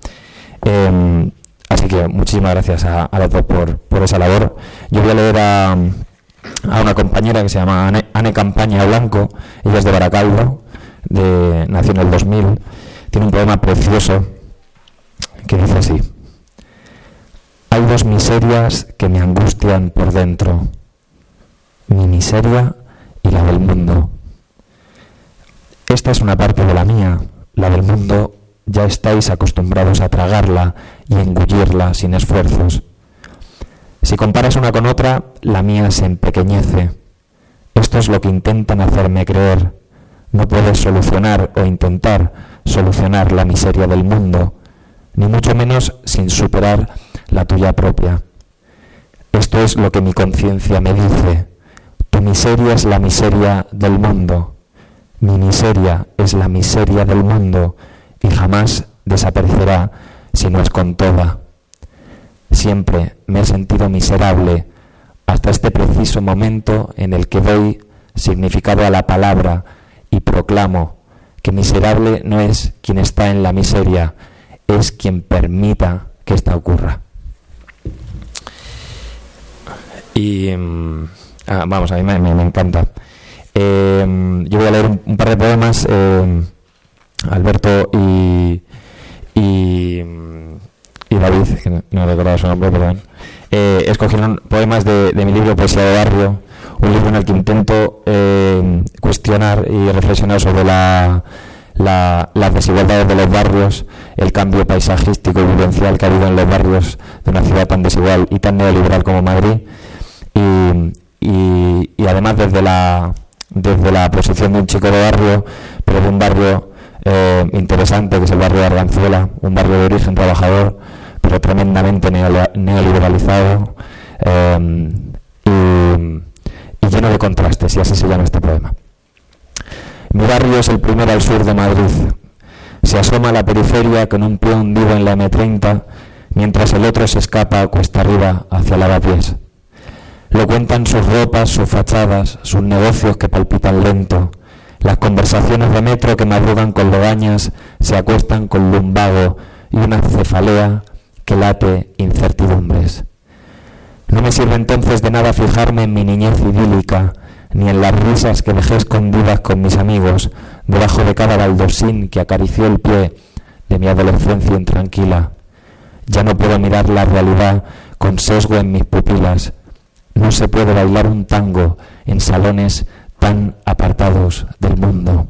Speaker 11: Em, así que muchísimas gracias a, los dos por, por, esa labor. Yo voy a leer a, a una compañera que se llama Anne, Campaña Blanco, ella es de Baracaldo, de, nació en el 2000, tiene un poema precioso que dice así. Hay dos miserias que me angustian por dentro, mi miseria y la del mundo. Esta es una parte de la mía, la del mundo ya estáis acostumbrados a tragarla y engullirla sin esfuerzos. Si comparas una con otra, la mía se empequeñece. Esto es lo que intentan hacerme creer. No puedes solucionar o intentar solucionar la miseria del mundo, ni mucho menos sin superar la tuya propia. Esto es lo que mi conciencia me dice. Tu miseria es la miseria del mundo. Mi miseria es la miseria del mundo y jamás desaparecerá si no es con toda. Siempre me he sentido miserable hasta este preciso momento en el que doy significado a la palabra y proclamo que miserable no es quien está en la miseria, es quien permita que esta ocurra. Y mm, ah, vamos, a mí me encanta. Em, yo voy a leer un, par de poemas, em, Alberto y, y, David, que no, recordaba su nombre, perdón, eh, escogieron poemas de, mi libro Poesía de Barrio, un libro en el que intento em, cuestionar y reflexionar sobre la, las desigualdades de los barrios, el cambio paisajístico y vivencial que ha habido en los barrios de una ciudad tan desigual y tan neoliberal como Madrid. y además desde la desde la posición de un chico de barrio, pero de un barrio eh, interesante, que es el barrio de Arganzuela, un barrio de origen trabajador, pero tremendamente neoliberalizado eh, y, lleno de contrastes, y así se llama este poema. Mi barrio es el primero al sur de Madrid. Se asoma a la periferia con un pie hundido en la M30, mientras el otro se escapa cuesta arriba hacia Lavapiés. Lo cuentan sus ropas, sus fachadas, sus negocios que palpitan lento, las conversaciones de metro que madrugan con legañas, se acuestan con lumbago y una cefalea que late incertidumbres. No me sirve entonces de nada fijarme en mi niñez idílica, ni en las risas que dejé escondidas con mis amigos debajo de cada baldosín que acarició el pie de mi adolescencia intranquila. Ya no puedo mirar la realidad con sesgo en mis pupilas, no se puede bailar un tango en salones tan apartados del mundo.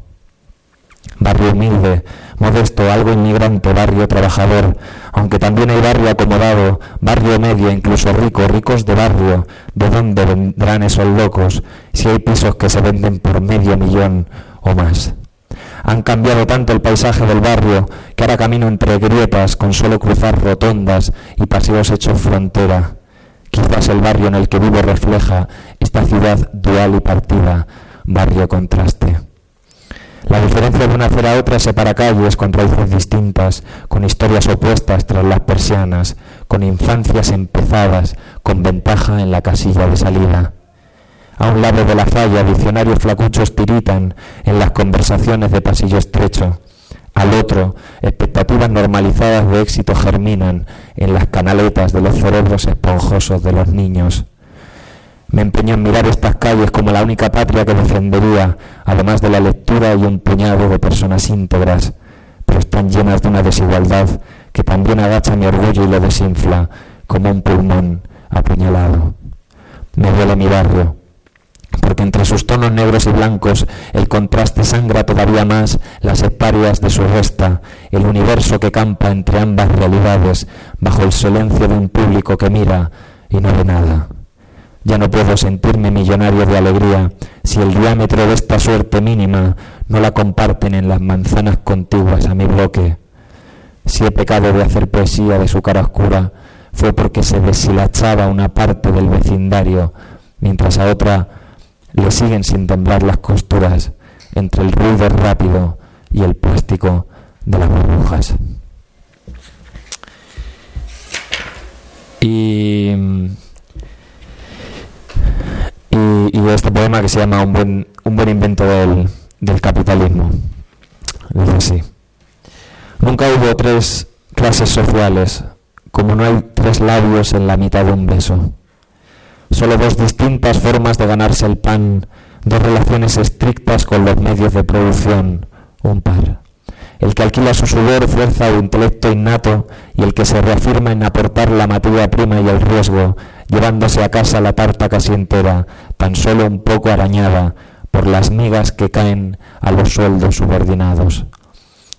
Speaker 11: Barrio humilde, modesto, algo inmigrante, barrio trabajador, aunque también hay barrio acomodado, barrio medio, incluso rico, ricos de barrio, ¿de dónde vendrán esos locos si hay pisos que se venden por medio millón o más? Han cambiado tanto el paisaje del barrio que ahora camino entre grietas con solo cruzar rotondas y paseos hechos frontera. Quizás el barrio en el que vivo refleja esta ciudad dual y partida, barrio contraste. La diferencia de una acera a otra separa calles con raíces distintas, con historias opuestas tras las persianas, con infancias empezadas, con ventaja en la casilla de salida. A un lado de la falla, diccionarios flacuchos tiritan en las conversaciones de pasillo estrecho. Al otro, expectativas normalizadas de éxito germinan en las canaletas de los cerebros esponjosos de los niños. Me empeño en mirar estas calles como la única patria que defendería, además de la lectura y un puñado de personas íntegras, pero están llenas de una desigualdad que también agacha mi orgullo y lo desinfla, como un pulmón apuñalado. Me duele mi barrio, porque entre sus tonos negros y blancos el contraste sangra todavía más las esparias de su resta, el universo que campa entre ambas realidades, bajo el silencio de un público que mira y no ve nada. Ya no puedo sentirme millonario de alegría si el diámetro de esta suerte mínima no la comparten en las manzanas contiguas a mi bloque. Si he pecado de hacer poesía de su cara oscura, fue porque se deshilachaba una parte del vecindario, mientras a otra le siguen sin temblar las costuras entre el ruido rápido y el plástico de las burbujas. Y y, este poema que se llama Un buen, un buen invento del, del capitalismo. Dice así. Nunca hubo tres clases sociales, como no hay tres labios en la mitad de un beso. Solo dos distintas formas de ganarse el pan, dos relaciones estrictas con los medios de producción, un par. El que alquila su sudor, fuerza o intelecto innato y el que se reafirma en aportar la materia prima y el riesgo, llevándose a casa la tarta casi entera, tan solo un poco arañada por las migas que caen a los sueldos subordinados.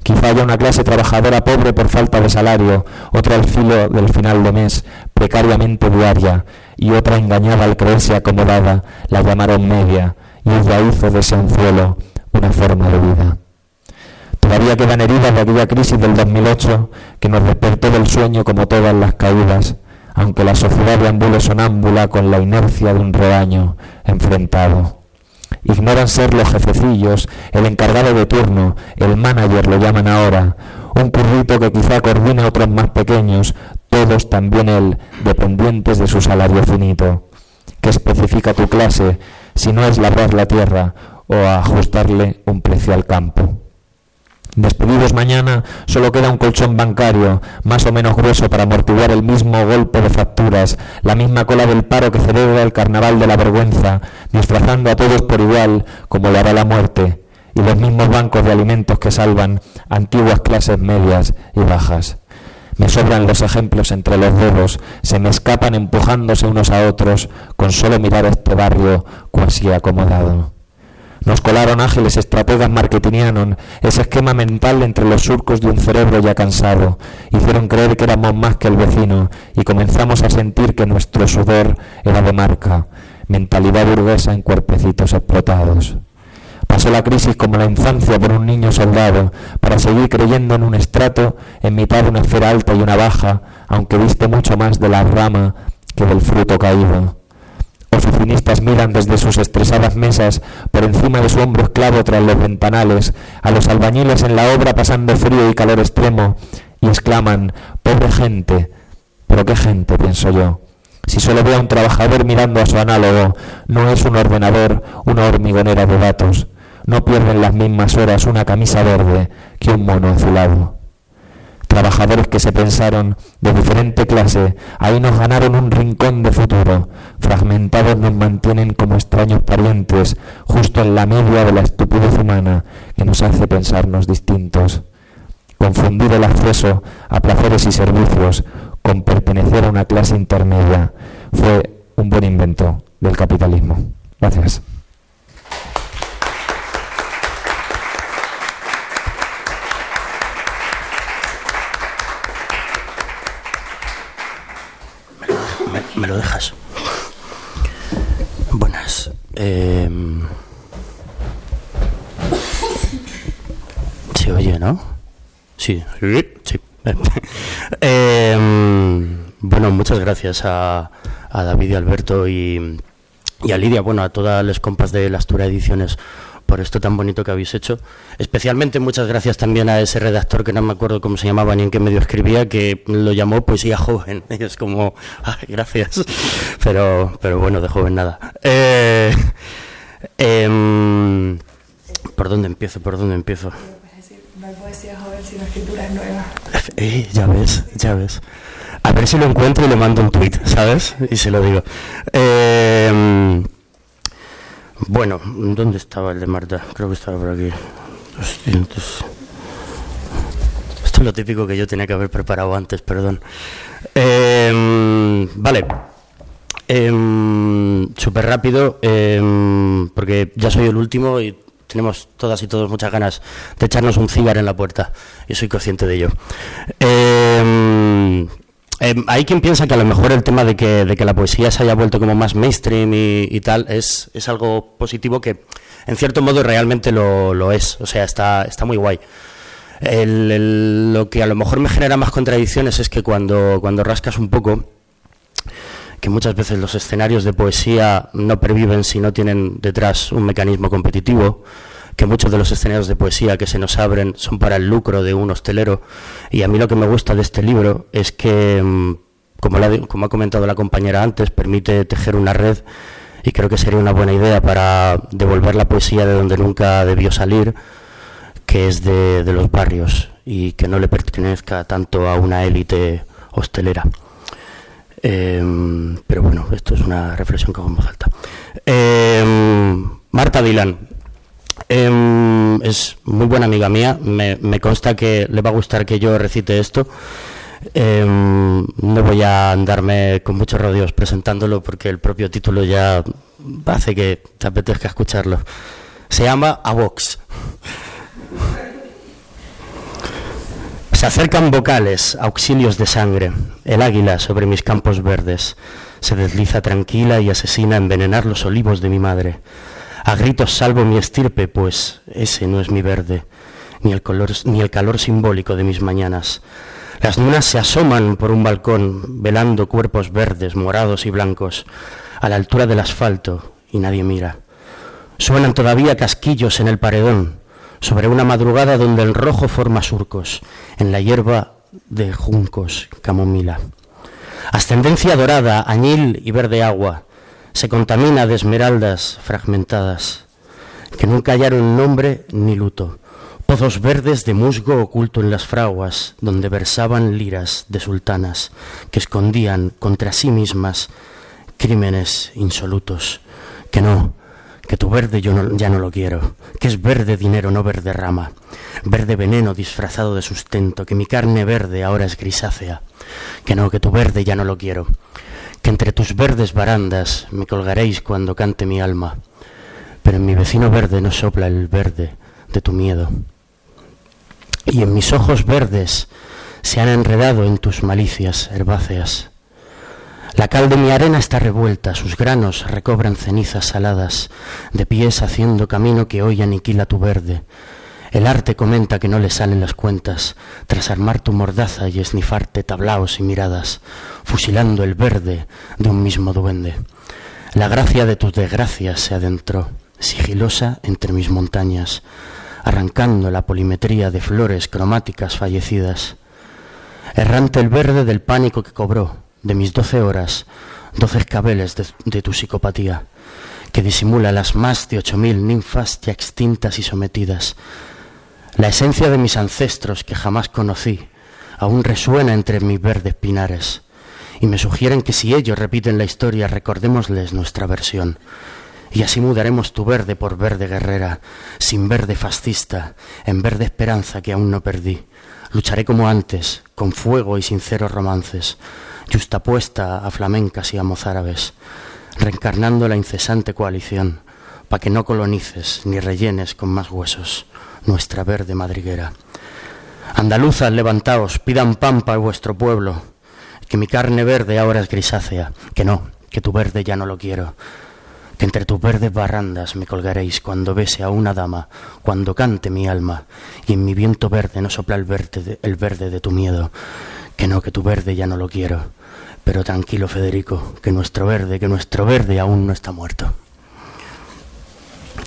Speaker 11: Quizá haya una clase trabajadora pobre por falta de salario, otra al filo del final de mes, precariamente diaria, y otra engañada al creerse acomodada, la llamaron media, y ella hizo de ese anzuelo una forma de vida. Todavía quedan heridas de aquella crisis del 2008 que nos despertó del sueño como todas las caídas, aunque la sociedad deambule sonámbula con la inercia de un rebaño enfrentado. Ignoran ser los jefecillos, el encargado de turno, el manager lo llaman ahora, un currito que quizá coordina otros más pequeños, todos también él, dependientes de su salario finito. ¿Qué especifica tu clase si no es labrar la tierra o ajustarle un precio al campo? Despedidos mañana, solo queda un colchón bancario, más o menos grueso para amortiguar el mismo golpe de facturas, la misma cola del paro que celebra el carnaval de la vergüenza, disfrazando a todos por igual, como lo hará la muerte, y los mismos bancos de alimentos que salvan antiguas clases medias y bajas. Me sobran los ejemplos entre los dedos, se me escapan empujándose unos a otros, con solo mirar este barrio cuasi acomodado. Nos colaron ágiles estrategas marketingianos, ese esquema mental entre los surcos de un cerebro ya cansado. Hicieron creer que éramos más que el vecino y comenzamos a sentir que nuestro sudor era de marca, mentalidad burguesa en cuerpecitos explotados. Pasó la crisis como la infancia por un niño soldado, para seguir creyendo en un estrato en mitad de una esfera alta y una baja, aunque viste mucho más de la rama que del fruto caído. Oficinistas miran desde sus estresadas mesas por encima de su hombro esclavo tras los ventanales, a los albañiles en la obra pasando frío y calor extremo, y exclaman, pobre gente, pero qué gente, pienso yo. Si solo veo a un trabajador mirando a su análogo, no es un ordenador, una hormigonera de datos. No pierden las mismas horas una camisa verde que un mono azulado trabajadores que se pensaron de diferente clase, ahí nos ganaron un rincón de futuro, fragmentados nos mantienen como extraños parientes, justo en la media de la estupidez humana que nos hace pensarnos distintos. Confundir el acceso a placeres y servicios con pertenecer a una clase intermedia fue un buen invento del capitalismo. Gracias.
Speaker 13: Me lo dejas. Buenas. Eh... Se oye, ¿no? Sí, sí. [LAUGHS] eh, bueno, muchas gracias a, a David y Alberto y, y, a Lidia, bueno, a todas las compas de las Tura Ediciones por esto tan bonito que habéis hecho. Especialmente muchas gracias también a ese redactor que no me acuerdo cómo se llamaba ni en qué medio escribía, que lo llamó Poesía Joven. Y [LAUGHS] es como, ay, gracias. [LAUGHS] Pero, pero bueno, de joven nada. Eh, em, ¿Por dónde empiezo? ¿Por dónde empiezo?
Speaker 12: No hay poesía joven, sino escrituras nuevas.
Speaker 13: Eh, ya ves, ya ves. A ver si lo encuentro y le mando un tweet, ¿sabes? Y se lo digo. Eh, bueno, ¿dónde estaba el de Marta? Creo que estaba por aquí. Hostia, entonces- Esto es lo típico que yo tenía que haber preparado antes, perdón. Eh, vale. Súper rápido, em, porque ya soy el último y tenemos todas y todos muchas ganas de echarnos un cigar en la puerta. Y soy consciente de ello. Em, hay quien piensa que a lo mejor el tema de que, de que la poesía se haya vuelto como más mainstream y, tal es, es algo positivo que en cierto modo realmente lo, lo es. O sea, está, está muy guay. Lo que a lo mejor me genera más contradicciones es que cuando, cuando rascas un poco, que muchas veces los escenarios de poesía no perviven si no tienen detrás un mecanismo competitivo, que muchos de los escenarios de poesía que se nos abren son para el lucro de un hostelero. Y a mí lo que me gusta de este libro es que, mm, como, la- como ha comentado la compañera antes, permite tejer una red y creo que sería una buena idea para devolver la poesía de donde nunca debió salir, que es de, los barrios y que no le pertenezca tanto a una élite hostelera. Em, pero bueno, esto es una reflexión que hago en voz alta. Em, Marta Dylan em, es muy buena amiga mía. Me, consta que le va a gustar que yo recite esto. Em, no voy a andarme con muchos rodeos presentándolo porque el propio título ya hace que te apetezca escucharlo. Se llama A Vox. Se acercan vocales, auxilios de sangre. El águila sobre mis campos verdes se desliza tranquila y asesina a envenenar los olivos de mi madre. A gritos salvo mi estirpe, pues ese no es mi verde, ni el, color, ni el calor simbólico de mis mañanas. Las lunas se asoman por un balcón, velando cuerpos verdes, morados y blancos, a la altura del asfalto, y nadie mira. Suenan todavía casquillos en el paredón, sobre una madrugada donde el rojo forma surcos, en la hierba de juncos, camomila. Ascendencia dorada, añil y verde agua, se contamina de esmeraldas fragmentadas, que nunca hallaron nombre ni luto. Pozos verdes de musgo oculto en las fraguas, donde versaban liras de sultanas, que escondían contra sí mismas crímenes insolutos. Que no, que tu verde yo no- ya no lo quiero, que es verde dinero, no verde rama, verde veneno disfrazado de sustento, que mi carne verde ahora es grisácea, que no, que tu verde ya no lo quiero, que entre tus verdes barandas me colgaréis cuando cante mi alma, pero en mi vecino verde no sopla el verde de tu miedo, y en mis ojos verdes se han enredado en tus malicias herbáceas. La cal de mi arena está revuelta, sus granos recobran cenizas saladas, de pies haciendo camino que hoy aniquila tu verde. El arte comenta que no le salen las cuentas, tras armar tu mordaza y esnifarte tablaos y miradas, fusilando el verde de un mismo duende. La gracia de tus desgracias se adentró, sigilosa entre mis montañas, arrancando la polimetría de flores cromáticas fallecidas. Errante el verde del pánico que cobró, de mis doce horas, doce cabeles de, de tu psicopatía, que disimula las más de ocho mil ninfas ya extintas y sometidas. La esencia de mis ancestros que jamás conocí aún resuena entre mis verdes pinares, y me sugieren que si ellos repiten la historia, recordémosles nuestra versión. Y así mudaremos tu verde por verde guerrera, sin verde fascista, en verde esperanza que aún no perdí. Lucharé como antes, con fuego y sinceros romances, justapuesta a flamencas y a mozárabes, reencarnando la incesante coalición, pa' que no colonices ni rellenes con más huesos nuestra verde madriguera. Andaluzas, levantaos, pidan pan para vuestro pueblo, que mi carne verde ahora es grisácea, que no, que tu verde ya no lo quiero, que entre tus verdes barrandas me colgaréis cuando bese a una dama, cuando cante mi alma, y en mi viento verde no sopla el verde de, el verde de tu miedo, que no, que tu verde ya no lo quiero, pero tranquilo Federico, que nuestro verde, que nuestro verde aún no está muerto.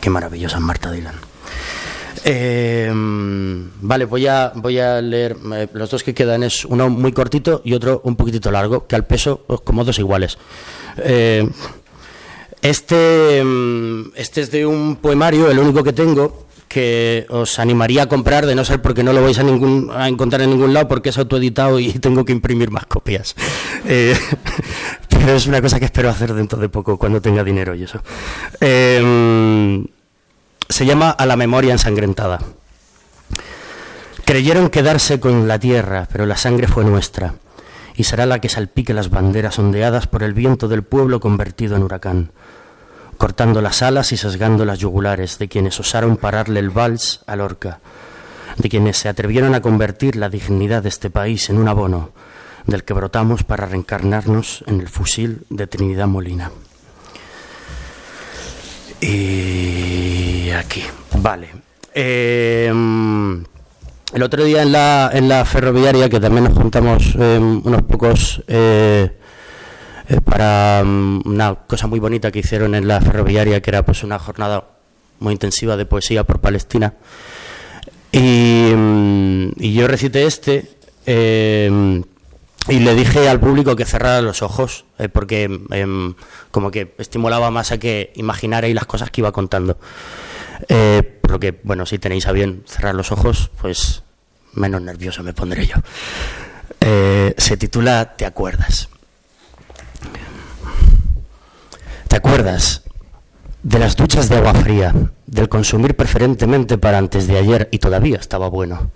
Speaker 13: Qué maravillosa Marta Dylan. Eh, vale, voy a, voy a leer. eh, los dos que quedan es uno muy cortito y otro un poquitito largo, que al peso, pues, como dos iguales. Eh, este, mm, este es de un poemario, el único que tengo, que os animaría a comprar, de no ser porque no lo vais a, ningún, encontrar en ningún lado, porque es autoeditado y [LAUGHS] tengo que imprimir más copias. Pero es una cosa que espero hacer dentro de poco, cuando tenga dinero y eso. Eh, se llama A la memoria ensangrentada. Creyeron quedarse con la tierra, pero la sangre fue nuestra, y será la que salpique las banderas ondeadas por el viento del pueblo convertido en huracán, cortando las alas y sesgando las yugulares de quienes osaron pararle el vals a Lorca, de quienes se atrevieron a convertir la dignidad de este país en un abono, del que brotamos para reencarnarnos en el fusil de Trinidad Molina. Y aquí, vale. Eh, el otro día en la, en la ferroviaria, que también nos juntamos eh, unos pocos eh, eh, para mm, una cosa muy bonita que hicieron en la ferroviaria, que era pues una jornada muy intensiva de poesía por Palestina. Y, mm, y yo recité este y le dije al público que cerrara los ojos, eh, porque em, como que estimulaba más a que imaginarais las cosas que iba contando. Eh, por que, bueno, si tenéis a bien cerrar los ojos, pues menos nervioso me pondré yo. Eh, se titula ¿Te acuerdas? ¿Te acuerdas de las duchas de agua fría, del consumir preferentemente para antes de ayer y todavía estaba bueno?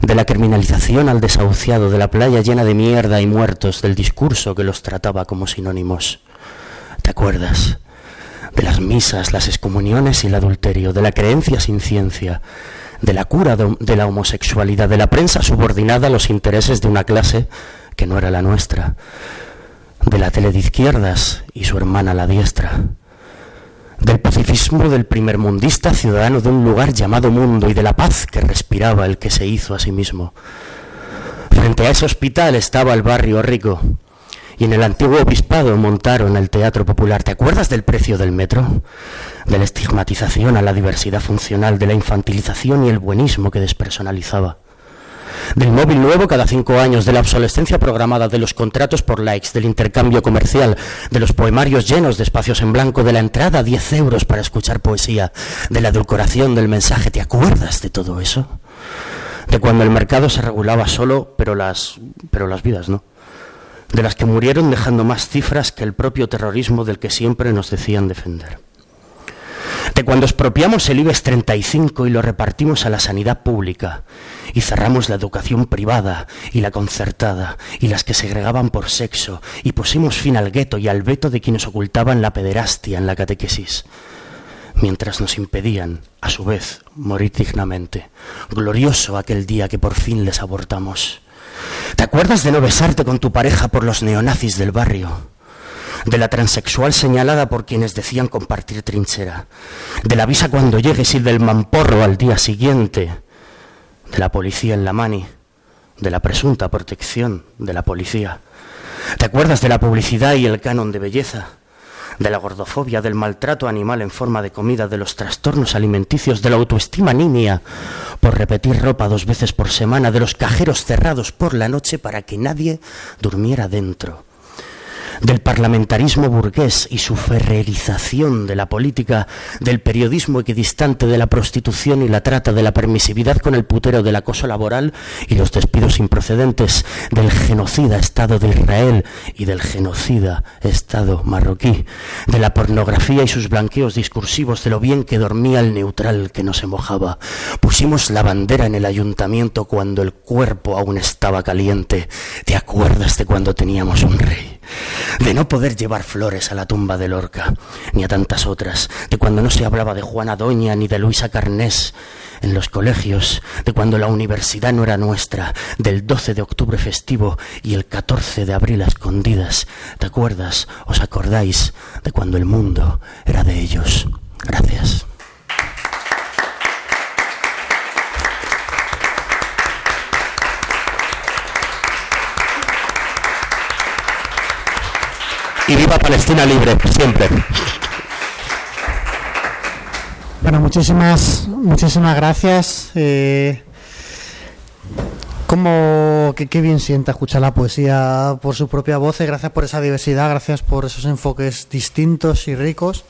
Speaker 13: De la criminalización al desahuciado, de la playa llena de mierda y muertos, del discurso que los trataba como sinónimos. ¿Te acuerdas? De las misas, las excomuniones y el adulterio, de la creencia sin ciencia, de la cura de, la homosexualidad, de la prensa subordinada a los intereses de una clase que no era la nuestra, de la tele de izquierdas y su hermana la diestra, del pacifismo del primermundista ciudadano de un lugar llamado mundo y de la paz que respiraba el que se hizo a sí mismo. Frente a ese hospital estaba el barrio rico y en el antiguo obispado montaron el teatro popular. ¿Te acuerdas del precio del metro? De la estigmatización a la diversidad funcional, de la infantilización y el buenismo que despersonalizaba del móvil nuevo cada cinco años, de la obsolescencia programada, de los contratos por likes, del intercambio comercial, de los poemarios llenos de espacios en blanco, de la entrada a 10 euros para escuchar poesía, de la edulcoración del mensaje. ¿Te acuerdas de todo eso? De cuando el mercado se regulaba solo, pero las, pero las vidas no. De las que murieron dejando más cifras que el propio terrorismo del que siempre nos decían defender de cuando expropiamos el IBEX 35 y lo repartimos a la sanidad pública y cerramos la educación privada y la concertada y las que segregaban por sexo y pusimos fin al gueto y al veto de quienes ocultaban la pederastia en la catequesis, mientras nos impedían, a su vez, morir dignamente. Glorioso aquel día que por fin les abortamos. ¿Te acuerdas de no besarte con tu pareja por los neonazis del barrio? De la transexual señalada por quienes decían compartir trinchera, de la visa cuando llegues y del mamporro al día siguiente, de la policía en la mani, de la presunta protección de la policía. ¿Te acuerdas de la publicidad y el canon de belleza? De la gordofobia, del maltrato animal en forma de comida, de los trastornos alimenticios, de la autoestima nimia por repetir ropa dos veces por semana, de los cajeros cerrados por la noche para que nadie durmiera dentro del parlamentarismo burgués y su ferrerización de la política, del periodismo equidistante de la prostitución y la trata, de la permisividad con el putero, del acoso laboral y los despidos improcedentes, del genocida Estado de Israel y del genocida Estado marroquí, de la pornografía y sus blanqueos discursivos, de lo bien que dormía el neutral que no se mojaba. Pusimos la bandera en el ayuntamiento cuando el cuerpo aún estaba caliente. ¿Te acuerdas de cuando teníamos un rey? De no poder llevar flores a la tumba de Lorca, ni a tantas otras, de cuando no se hablaba de Juana Doña ni de Luisa Carnés en los colegios, de cuando la universidad no era nuestra, del 12 de octubre festivo y el 14 de abril a escondidas. ¿Te acuerdas? ¿Os acordáis de cuando el mundo era de ellos? Gracias. Y viva Palestina libre, siempre.
Speaker 5: Bueno, muchísimas, muchísimas gracias. Eh, como qué, bien sienta escuchar la poesía por su propia voz. y Gracias por esa diversidad, gracias por esos enfoques distintos y ricos.